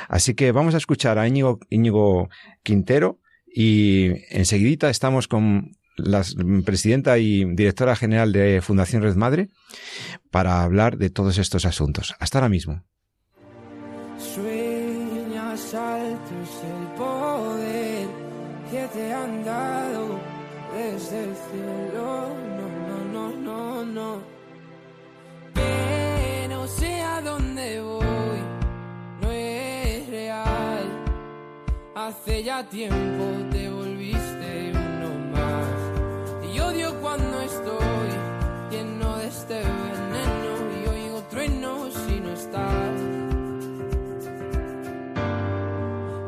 S2: Así que vamos a escuchar a Íñigo, Íñigo Quintero y enseguidita estamos con la presidenta y directora general de Fundación Red Madre para hablar de todos estos asuntos. Hasta ahora mismo.
S10: Hace ya tiempo te volviste uno más. Y odio cuando estoy lleno de este veneno y oigo truenos si no estás.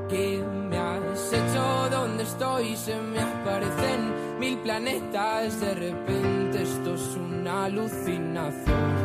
S10: ¿Qué me has hecho? ¿Dónde estoy? Se me aparecen mil planetas. De repente esto es una alucinación.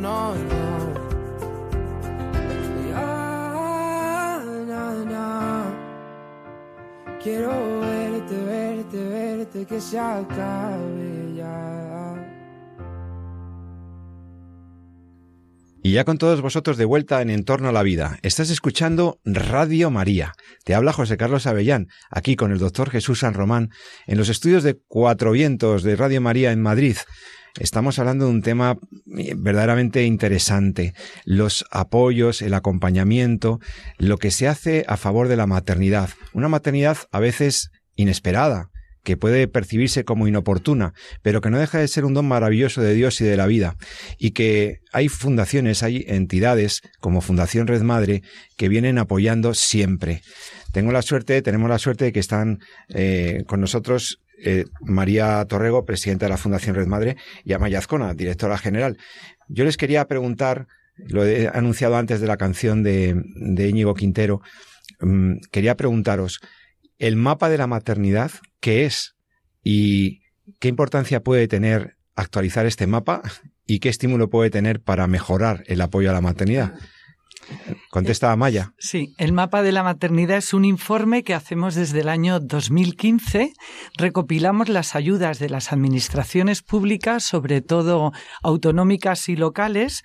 S10: Ya. Quiero verte, verte, verte, que se acabe ya.
S2: Y ya con todos vosotros de vuelta en Entorno a la Vida. Estás escuchando Radio María. Te habla José Carlos Avellán, aquí con el doctor Jesús San Román, en los estudios de Cuatro Vientos de Radio María en Madrid. Estamos hablando de un tema eh, verdaderamente interesante, los apoyos, el acompañamiento, lo que se hace a favor de la maternidad. Una maternidad a veces inesperada, que puede percibirse como inoportuna, pero que no deja de ser un don maravilloso de Dios y de la vida, y que hay fundaciones, hay entidades como Fundación Red Madre que vienen apoyando siempre. Tengo la suerte, tenemos la suerte de que están eh, con nosotros eh, María Torrego, presidenta de la Fundación Red Madre, y Amaya Azcona, directora general. Yo les quería preguntar, lo he anunciado antes de la canción de, Íñigo Quintero, mm, quería preguntaros, el mapa de la maternidad, ¿qué es? ¿Y qué importancia puede tener actualizar este mapa? ¿Y qué estímulo puede tener para mejorar el apoyo a la maternidad? Contesta Amaya.
S9: Sí, el mapa de la maternidad es un informe que hacemos desde el año 2015. Recopilamos las ayudas de las administraciones públicas, sobre todo autonómicas y locales,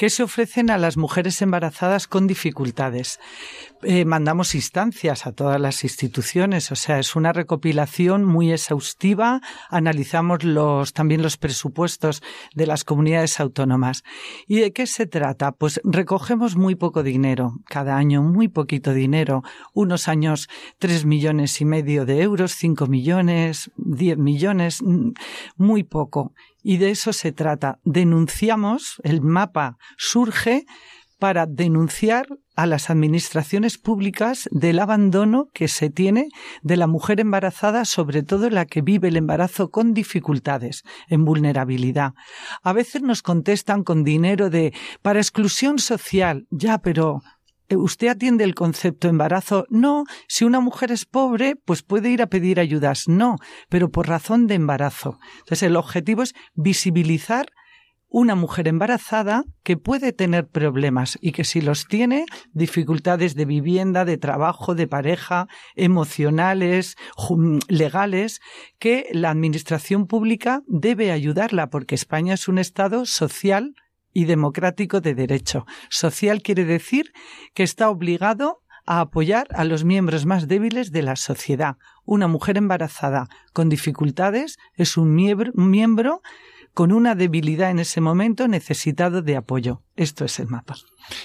S9: que se ofrecen a las mujeres embarazadas con dificultades. Eh, mandamos instancias a todas las instituciones, o sea, es una recopilación muy exhaustiva. Analizamos los, también los presupuestos de las comunidades autónomas. ¿Y de qué se trata? Pues recogemos muy poco dinero, cada año muy poquito dinero. Unos años tres millones y medio de euros, cinco millones, diez millones, mm, muy poco. Y de eso se trata. Denunciamos, el mapa surge para denunciar a las administraciones públicas del abandono que se tiene de la mujer embarazada, sobre todo la que vive el embarazo con dificultades, en vulnerabilidad. A veces nos contestan con dinero de para exclusión social, ya, pero ¿Usted atiende el concepto embarazo? No. Si una mujer es pobre, pues puede ir a pedir ayudas. No, pero por razón de embarazo. Entonces, el objetivo es visibilizar una mujer embarazada que puede tener problemas y que si los tiene, dificultades de vivienda, de trabajo, de pareja, emocionales, legales, que la administración pública debe ayudarla porque España es un Estado social y democrático de derecho. Social quiere decir que está obligado a apoyar a los miembros más débiles de la sociedad. Una mujer embarazada con dificultades es un miembro, miembro con una debilidad en ese momento necesitado de apoyo. Esto es el mapa.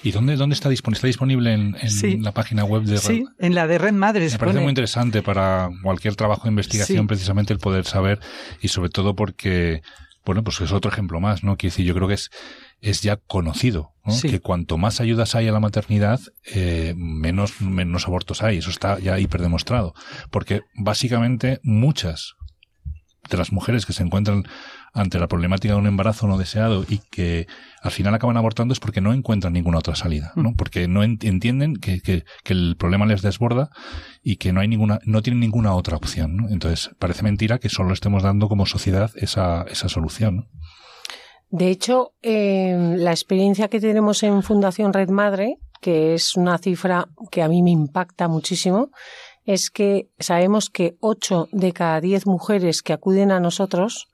S3: ¿Y dónde, dónde está disponible? ¿Está disponible en, en la página web de Red?
S9: Sí, en la de Red Madres.
S3: Me parece muy interesante para cualquier trabajo de investigación precisamente el poder saber y sobre todo porque, bueno, pues es otro ejemplo más, ¿no? Quiero decir, yo creo que es es ya conocido, ¿no? que cuanto más ayudas hay a la maternidad, eh, menos, menos abortos hay. Eso está ya hiperdemostrado. Porque básicamente muchas de las mujeres que se encuentran ante la problemática de un embarazo no deseado y que al final acaban abortando es porque no encuentran ninguna otra salida, ¿no? Mm. Porque no entienden que, que, que, el problema les desborda y que no hay ninguna, no tienen ninguna otra opción, ¿no? Entonces, parece mentira que solo estemos dando como sociedad esa, esa solución, ¿no?
S4: De hecho, eh, la experiencia que tenemos en Fundación Red Madre, que es una cifra que a mí me impacta muchísimo, es que sabemos que 8 de cada 10 mujeres que acuden a nosotros,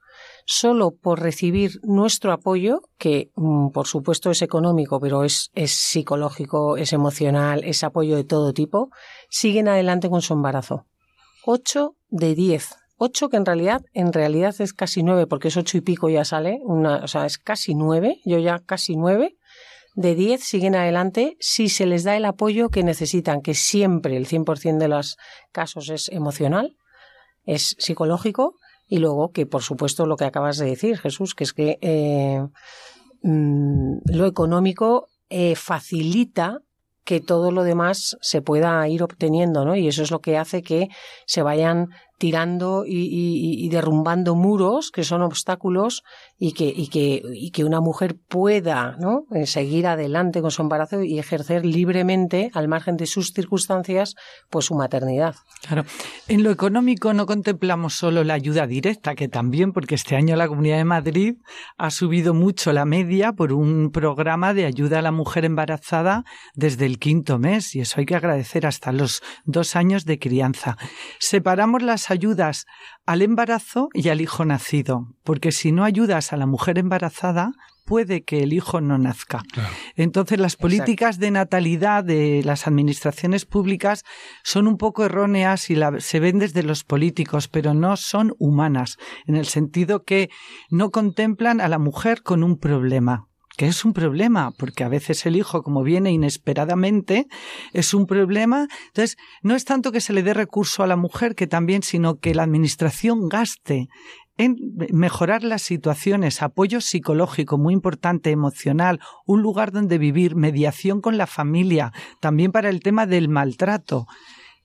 S4: solo por recibir nuestro apoyo, que mm, por supuesto es económico, pero es, es psicológico, es emocional, es apoyo de todo tipo, siguen adelante con su embarazo. 8 de 10. 8 que en realidad, en realidad es casi 9, porque es 8 y pico ya sale, una, o sea, es casi 9, yo ya casi 9, de 10 siguen adelante si se les da el apoyo que necesitan, que siempre el 100% de los casos es emocional, es psicológico y luego que por supuesto lo que acabas de decir, Jesús, que es que eh, mm, lo económico eh, facilita que todo lo demás se pueda ir obteniendo, ¿no? Y eso es lo que hace que se vayan tirando y, derrumbando muros que son obstáculos y que, que una mujer pueda ¿no? Eh, seguir adelante con su embarazo y ejercer libremente, al margen de sus circunstancias, pues su maternidad.
S9: Claro. En lo económico no contemplamos solo la ayuda directa, que también, porque este año la Comunidad de Madrid ha subido mucho la media por un programa de ayuda a la mujer embarazada desde el quinto mes, y eso hay que agradecer hasta los dos años de crianza. Separamos las ayudas al embarazo y al hijo nacido, porque si no ayudas a la mujer embarazada, puede que el hijo no nazca. Entonces, las políticas de natalidad de las administraciones públicas son un poco erróneas y se ven desde los políticos, pero no son humanas, en el sentido que no contemplan a la mujer con un problema que es un problema, porque a veces el hijo, como viene inesperadamente, es un problema. Entonces, no es tanto que se le dé recurso a la mujer, que también, sino que la administración gaste en mejorar las situaciones, apoyo psicológico muy importante, emocional, un lugar donde vivir, mediación con la familia, también para el tema del maltrato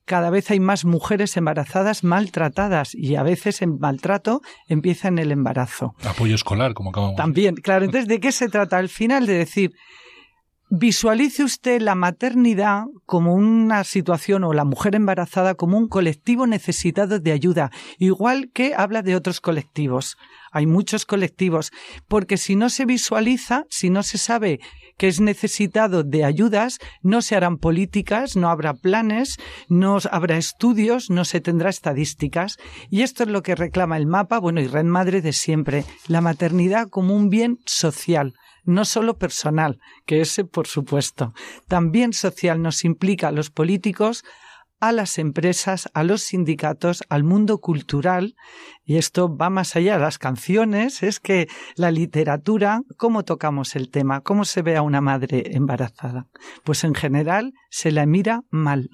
S9: cada vez hay más mujeres embarazadas maltratadas y a veces el maltrato empieza en el embarazo.
S3: Apoyo escolar, como acabamos.
S9: También, claro. Entonces, ¿de qué se trata? Al final de decir, visualice usted la maternidad como una situación o la mujer embarazada como un colectivo necesitado de ayuda, igual que habla de otros colectivos. Hay muchos colectivos, porque si no se visualiza, si no se sabe que es necesitado de ayudas, no se harán políticas, no habrá planes, no habrá estudios, no se tendrá estadísticas. Y esto es lo que reclama el mapa, bueno, y Red Madre de siempre, la maternidad como un bien social no solo personal, que ese por supuesto, también social nos implica a los políticos a las empresas, a los sindicatos, al mundo cultural, y esto va más allá de las canciones, es que la literatura, ¿cómo tocamos el tema? ¿Cómo se ve a una madre embarazada? Pues en general se la mira mal.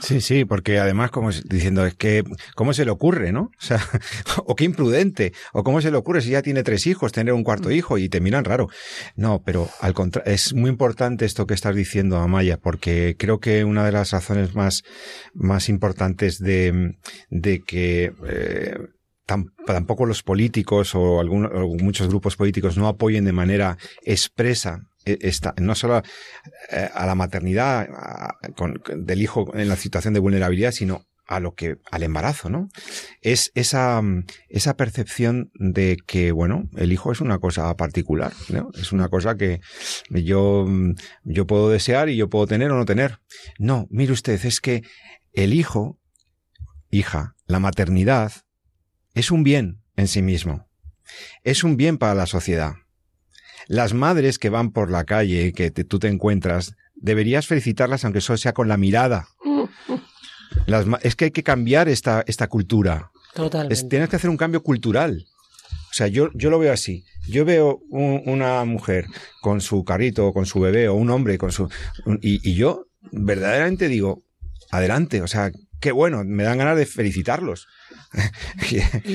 S2: Sí, sí, porque además, como diciendo, es que, ¿cómo se le ocurre, no? O sea, o qué imprudente, o cómo se le ocurre si ya tiene tres hijos, tener un cuarto hijo y te miran raro. No, pero al contrario, es muy importante esto que estás diciendo, Amaya, porque creo que una de las razones más, más importantes de, de que, eh, tampoco los políticos o, algunos, muchos grupos políticos no apoyen de manera expresa e, no solo eh, a la maternidad del hijo en la situación de vulnerabilidad, sino a lo que al embarazo, ¿no? Es esa esa percepción de que bueno, el hijo es una cosa particular. Es una cosa que yo yo puedo desear y yo puedo tener o no tener. No, mire usted, es que el hijo, hija, la maternidad es un bien en sí mismo. Es un bien para la sociedad. Las madres que van por la calle, que tú te encuentras, deberías felicitarlas aunque solo sea con la mirada. es que hay que cambiar esta, esta cultura.
S4: Totalmente.
S2: tienes que hacer un cambio cultural. O sea, yo, yo lo veo así. Yo veo una mujer con su carrito, con su bebé, o un hombre con su... y yo verdaderamente digo, adelante, o sea, qué bueno, me dan ganas de felicitarlos.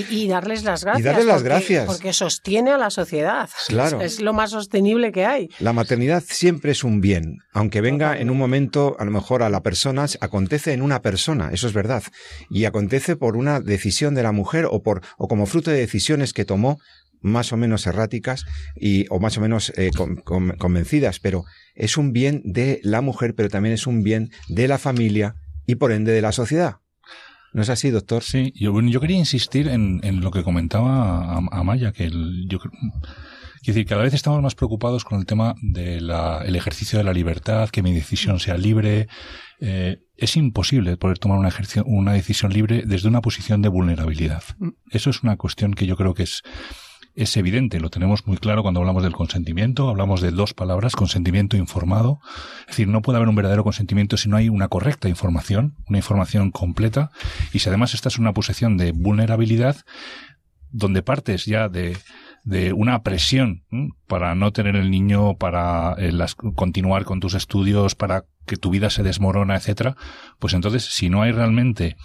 S4: y, darles las gracias.
S2: Y darles las gracias.
S4: Porque sostiene a la sociedad.
S2: Claro.
S4: Es, lo más sostenible que hay.
S2: La maternidad siempre es un bien, aunque venga en un momento, a lo mejor a la persona, acontece en una persona, eso es verdad. Y acontece por una decisión de la mujer o, por, o como fruto de decisiones que tomó más o menos erráticas y, o más o menos eh, convencidas, pero es un bien de la mujer, pero también es un bien de la familia y por ende de la sociedad. ¿No es así, doctor?
S3: Sí, yo, yo quería insistir en, en lo que comentaba Amaya, que el, yo Quiero decir, cada vez estamos más preocupados con el tema del ejercicio de la libertad, que mi decisión sea libre. Eh, es imposible poder tomar una, una decisión libre desde una posición de vulnerabilidad. Mm. Eso es una cuestión que yo creo que es es evidente, lo tenemos muy claro cuando hablamos del consentimiento, hablamos de dos palabras, consentimiento informado. Es decir, no puede haber un verdadero consentimiento si no hay una correcta información, una información completa, y si además estás en una posición de vulnerabilidad, donde partes ya de, de una presión para no tener el niño, para eh, continuar con tus estudios, para que tu vida se desmorona, etcétera, pues entonces si no hay realmente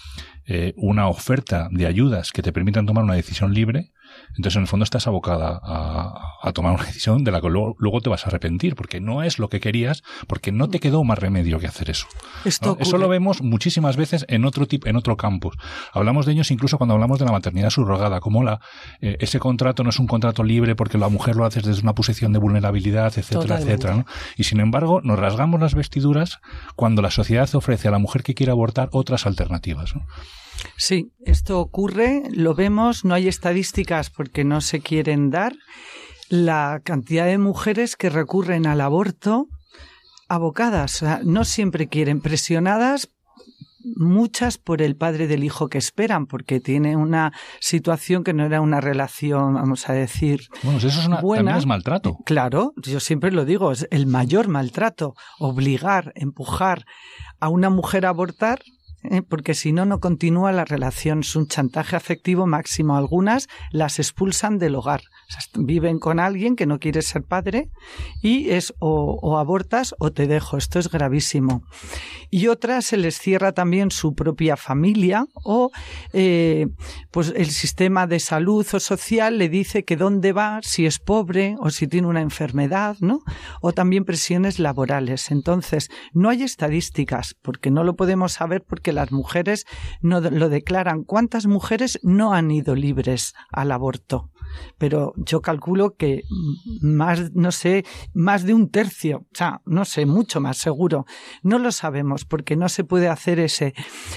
S3: eh, una oferta de ayudas que te permitan tomar una decisión libre, entonces, en el fondo, estás abocada a, tomar una decisión de la que luego, te vas a arrepentir, porque no es lo que querías, porque no te quedó más remedio que hacer eso. Eso lo vemos muchísimas veces en otro tipo, en otro campus. Hablamos de ellos incluso cuando hablamos de la maternidad subrogada, como la, eh, ese contrato no es un contrato libre porque la mujer lo hace desde una posición de vulnerabilidad, etcétera, etcétera. Y sin embargo, nos rasgamos las vestiduras cuando la sociedad ofrece a la mujer que quiere abortar otras alternativas.
S9: Sí, esto ocurre, lo vemos, no hay estadísticas porque no se quieren dar. La cantidad de mujeres que recurren al aborto abocadas, no siempre quieren, presionadas muchas por el padre del hijo que esperan, porque tiene una situación que no era una relación, vamos a decir.
S3: Bueno, eso es una,
S9: buena.
S3: es maltrato.
S9: Claro, yo siempre lo digo, es el mayor maltrato, obligar, empujar a una mujer a abortar ¿eh? porque si no, no continúa la relación. Es un chantaje afectivo máximo. Algunas las expulsan del hogar. viven con alguien que no quiere ser padre y es o, abortas o te dejo. Esto es gravísimo. Y otras se les cierra también su propia familia o eh, pues el sistema de salud o social le dice que dónde va, si es pobre o si tiene una enfermedad, ¿no? O también presiones laborales. Entonces, no hay estadísticas porque no lo podemos saber porque que las mujeres no lo declaran. ¿Cuántas mujeres no han ido libres al aborto? Pero yo calculo que más, no sé, más de un tercio, o sea, no sé, mucho más seguro. No lo sabemos porque no se puede hacer ese,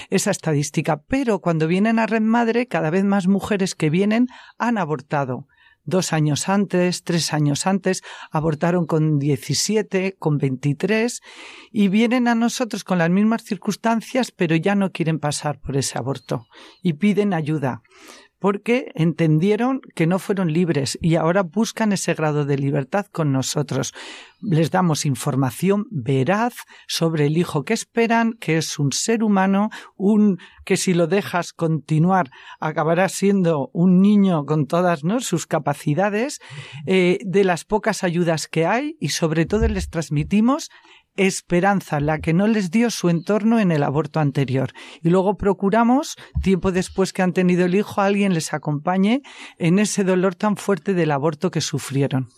S9: esa estadística. Pero cuando vienen a Red Madre, cada vez más mujeres que vienen han abortado dos años antes, tres años antes, abortaron con 17, con 23 y vienen a nosotros con las mismas circunstancias, pero ya no quieren pasar por ese aborto y piden ayuda porque entendieron que no fueron libres y ahora buscan ese grado de libertad con nosotros. Les damos información veraz sobre el hijo que esperan, que es un ser humano, un que si lo dejas continuar acabará siendo un niño con todas sus capacidades, eh, de las pocas ayudas que hay y sobre todo les transmitimos esperanza, la que no les dio su entorno en el aborto anterior. Y luego procuramos, tiempo después que han tenido el hijo, alguien les acompañe en ese dolor tan fuerte del aborto que sufrieron.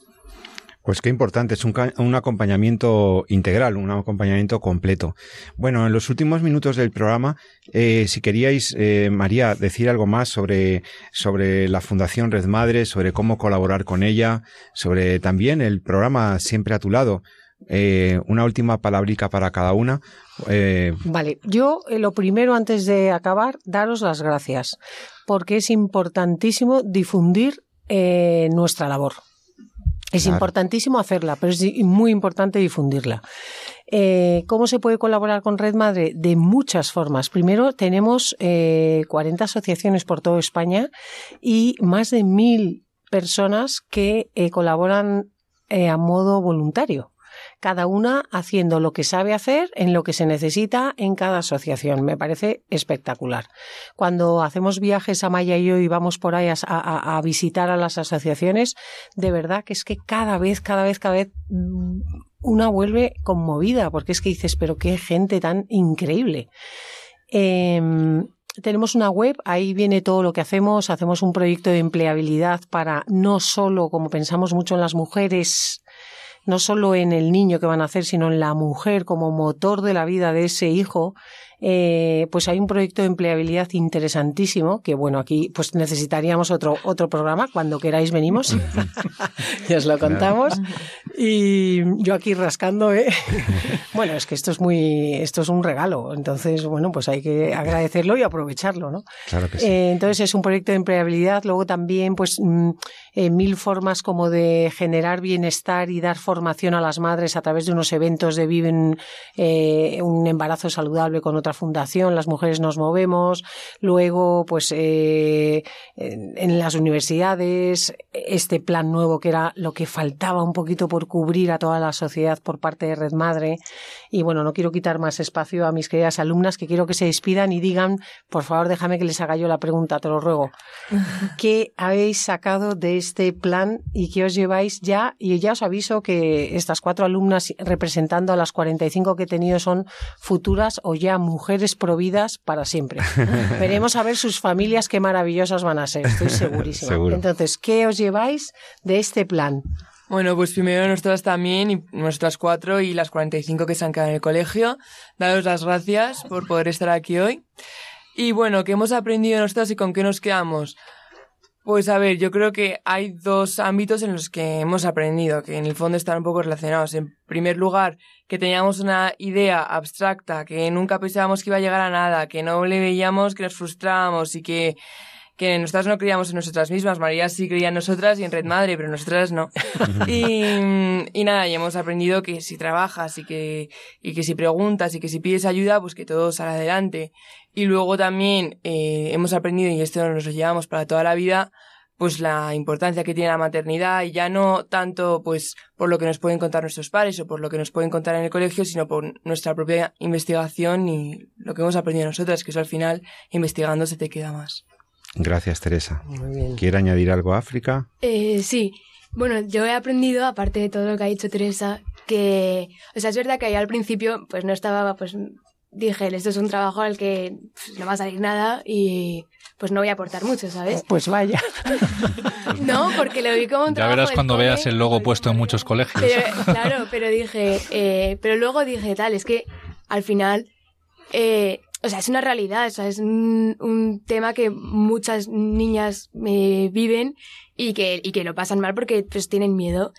S2: Pues qué importante, es un, acompañamiento integral, un acompañamiento completo. Bueno, en los últimos minutos del programa, eh, si queríais, eh, María, decir algo más sobre, sobre la Fundación Red Madre, sobre cómo colaborar con ella, sobre también el programa Siempre a tu lado, eh, una última palabrica para cada una.
S4: Eh, vale, yo eh, lo primero antes de acabar, daros las gracias, porque es importantísimo difundir nuestra labor. Es importantísimo hacerla, pero es muy importante difundirla. ¿Cómo se puede colaborar con Red Madre? De muchas formas. Primero, tenemos 40 asociaciones por toda España y más de mil personas que colaboran a modo voluntario cada una haciendo lo que sabe hacer en lo que se necesita en cada asociación. Me parece espectacular. Cuando hacemos viajes a Maya y yo y vamos por ahí a, visitar a las asociaciones, de verdad que es que cada vez, cada vez, cada vez mm, una vuelve conmovida, porque es que dices, pero qué gente tan increíble. Em, tenemos una web, ahí viene todo lo que hacemos, hacemos un proyecto de empleabilidad para no solo, como pensamos mucho en las mujeres, no solo en el niño que van a hacer, sino en la mujer como motor de la vida de ese hijo, eh, pues hay un proyecto de empleabilidad interesantísimo que bueno aquí pues necesitaríamos otro otro programa. Cuando queráis venimos. Y os lo contamos. Y yo aquí rascando ¿eh? bueno es que esto es muy esto es un regalo. Entonces bueno pues hay que agradecerlo y aprovecharlo no
S2: claro que sí.
S4: Eh, entonces es un proyecto de empleabilidad. Luego también pues mm, eh, mil formas como de generar bienestar y dar forma formación a las madres a través de unos eventos de Viven eh, un embarazo saludable con otra fundación, las mujeres nos movemos, luego pues eh, en, en las universidades este plan nuevo que era lo que faltaba un poquito por cubrir a toda la sociedad por parte de Red Madre y bueno, no quiero quitar más espacio a mis queridas alumnas que quiero que se despidan y digan, por favor, déjame que les haga yo la pregunta, te lo ruego. ¿Qué habéis sacado de este plan y qué os lleváis ya? Y ya os aviso que estas cuatro alumnas representando a las 45 que he tenido son futuras o ya mujeres providas para siempre. Veremos a ver sus familias qué maravillosas van a ser, estoy segurísima.
S2: Seguro.
S4: Entonces, ¿qué os lleváis de este plan?
S5: Bueno, pues primero nosotras también, y nuestras cuatro y las 45 que se han quedado en el colegio, daros las gracias por poder estar aquí hoy. Y bueno, ¿qué hemos aprendido nosotras y con qué nos quedamos? Pues a ver, yo creo que hay dos ámbitos en los que hemos aprendido, que en el fondo están un poco relacionados. En primer lugar, que teníamos una idea abstracta, que nunca pensábamos que iba a llegar a nada, que no le veíamos, que nos frustrábamos y que que nosotras no creíamos en nosotras mismas. María sí creía en nosotras y en Red Madre, pero nosotras no. y, y nada, y hemos aprendido que si trabajas y que, y que si preguntas y que si pides ayuda, pues que todo sale adelante. Y luego también eh, hemos aprendido, y esto nos lo llevamos para toda la vida, pues la importancia que tiene la maternidad y ya no tanto pues por lo que nos pueden contar nuestros padres o por lo que nos pueden contar en el colegio, sino por nuestra propia investigación y lo que hemos aprendido nosotras, que eso al final investigando se te queda más.
S2: Gracias, Teresa.
S4: Muy bien.
S2: ¿Quiere añadir algo a África?
S7: Eh, sí, bueno, yo he aprendido, aparte de todo lo que ha dicho Teresa, que, o sea, es verdad que ahí al principio, pues no estaba, pues dije, esto es un trabajo al que pues, no va a salir nada y pues no voy a aportar mucho, ¿sabes?
S4: Pues vaya.
S7: No, porque lo vi como un
S3: Ya
S7: trabajo
S3: verás
S7: del
S3: cuando
S7: cole,
S3: veas el logo puesto en muchos colegios.
S7: pero, claro, pero dije, eh, pero luego dije, tal, es que al final, eh, o sea, es una realidad, o sea, es un, un tema que muchas niñas eh, viven y que, y que lo pasan mal porque pues tienen miedo.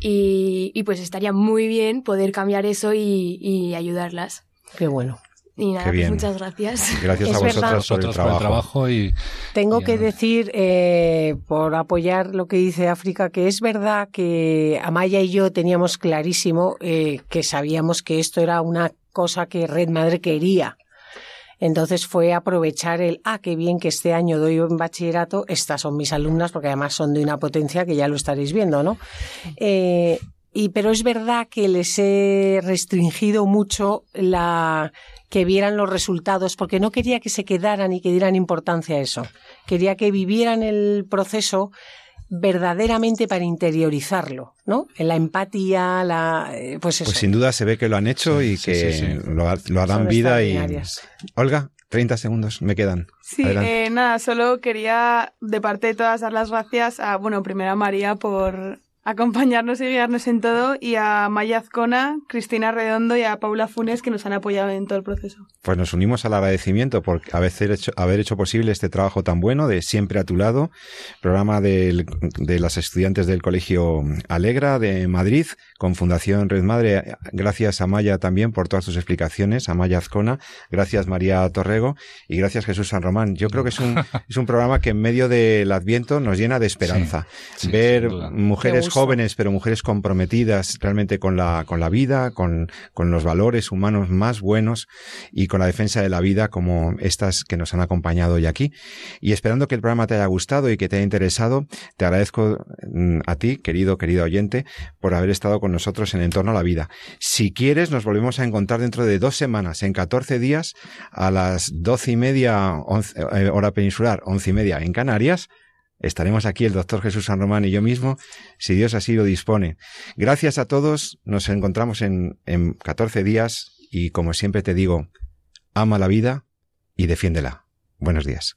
S7: Y, y pues estaría muy bien poder cambiar eso y, y ayudarlas.
S4: Qué bueno.
S7: Y nada,
S2: Qué
S7: pues
S2: bien.
S7: muchas gracias.
S2: Gracias
S4: Es
S2: a
S4: verdad.
S2: vosotros por el
S3: Nosotros por el
S2: trabajo.
S3: y,
S4: Tengo
S3: y
S4: que decir, eh, por apoyar lo que dice África, que es verdad que Amaya y yo teníamos clarísimo eh, que sabíamos que esto era una cosa que Red Madre quería. Entonces fue aprovechar el, ah, qué bien que este año doy un bachillerato, estas son mis alumnas, porque además son de una potencia que ya lo estaréis viendo, ¿no? Eh, y, pero es verdad que les he restringido mucho la que vieran los resultados, porque no quería que se quedaran y que dieran importancia a eso. Quería que vivieran el proceso verdaderamente para interiorizarlo, ¿no? En la empatía, la, eh, pues eso.
S2: Pues sin duda se ve que lo han hecho y
S3: sí,
S2: que
S3: sí, sí.
S2: Lo, ha- lo harán
S4: Son
S2: vida y... Olga, 30 segundos me quedan.
S8: Sí, eh, nada, solo quería de parte de todas dar las gracias a, bueno, primero a María por acompañarnos y guiarnos en todo y a Maya Azcona, Cristina Redondo y a Paula Funes que nos han apoyado en todo el proceso.
S2: Pues nos unimos al agradecimiento por haber hecho, haber hecho posible este trabajo tan bueno de Siempre a tu lado, programa del- de las estudiantes del Colegio Alegra de Madrid, con Fundación Red Madre. Gracias a Maya también por todas tus explicaciones, a Maya Azcona, gracias María Torrego y gracias Jesús San Román. Yo creo que es un, es un programa que en medio del Adviento nos llena de esperanza.
S3: Sí, sí,
S2: Ver mujeres. Jóvenes, pero mujeres comprometidas realmente con la, con la vida, con, con los valores humanos más buenos y con la defensa de la vida como estas que nos han acompañado hoy aquí. Y esperando que el programa te haya gustado y que te haya interesado, te agradezco mm, a ti, querido, querido oyente, por haber estado con nosotros en Entorno a la Vida. Si quieres, nos volvemos a encontrar dentro de dos semanas, en 14 días, a las doce y media, once- eh, hora peninsular, once y media en Canarias. Estaremos aquí el doctor Jesús San Román y yo mismo, si Dios así lo dispone. Gracias a todos, nos encontramos en, en 14 días y como siempre te digo, ama la vida y defiéndela. Buenos días.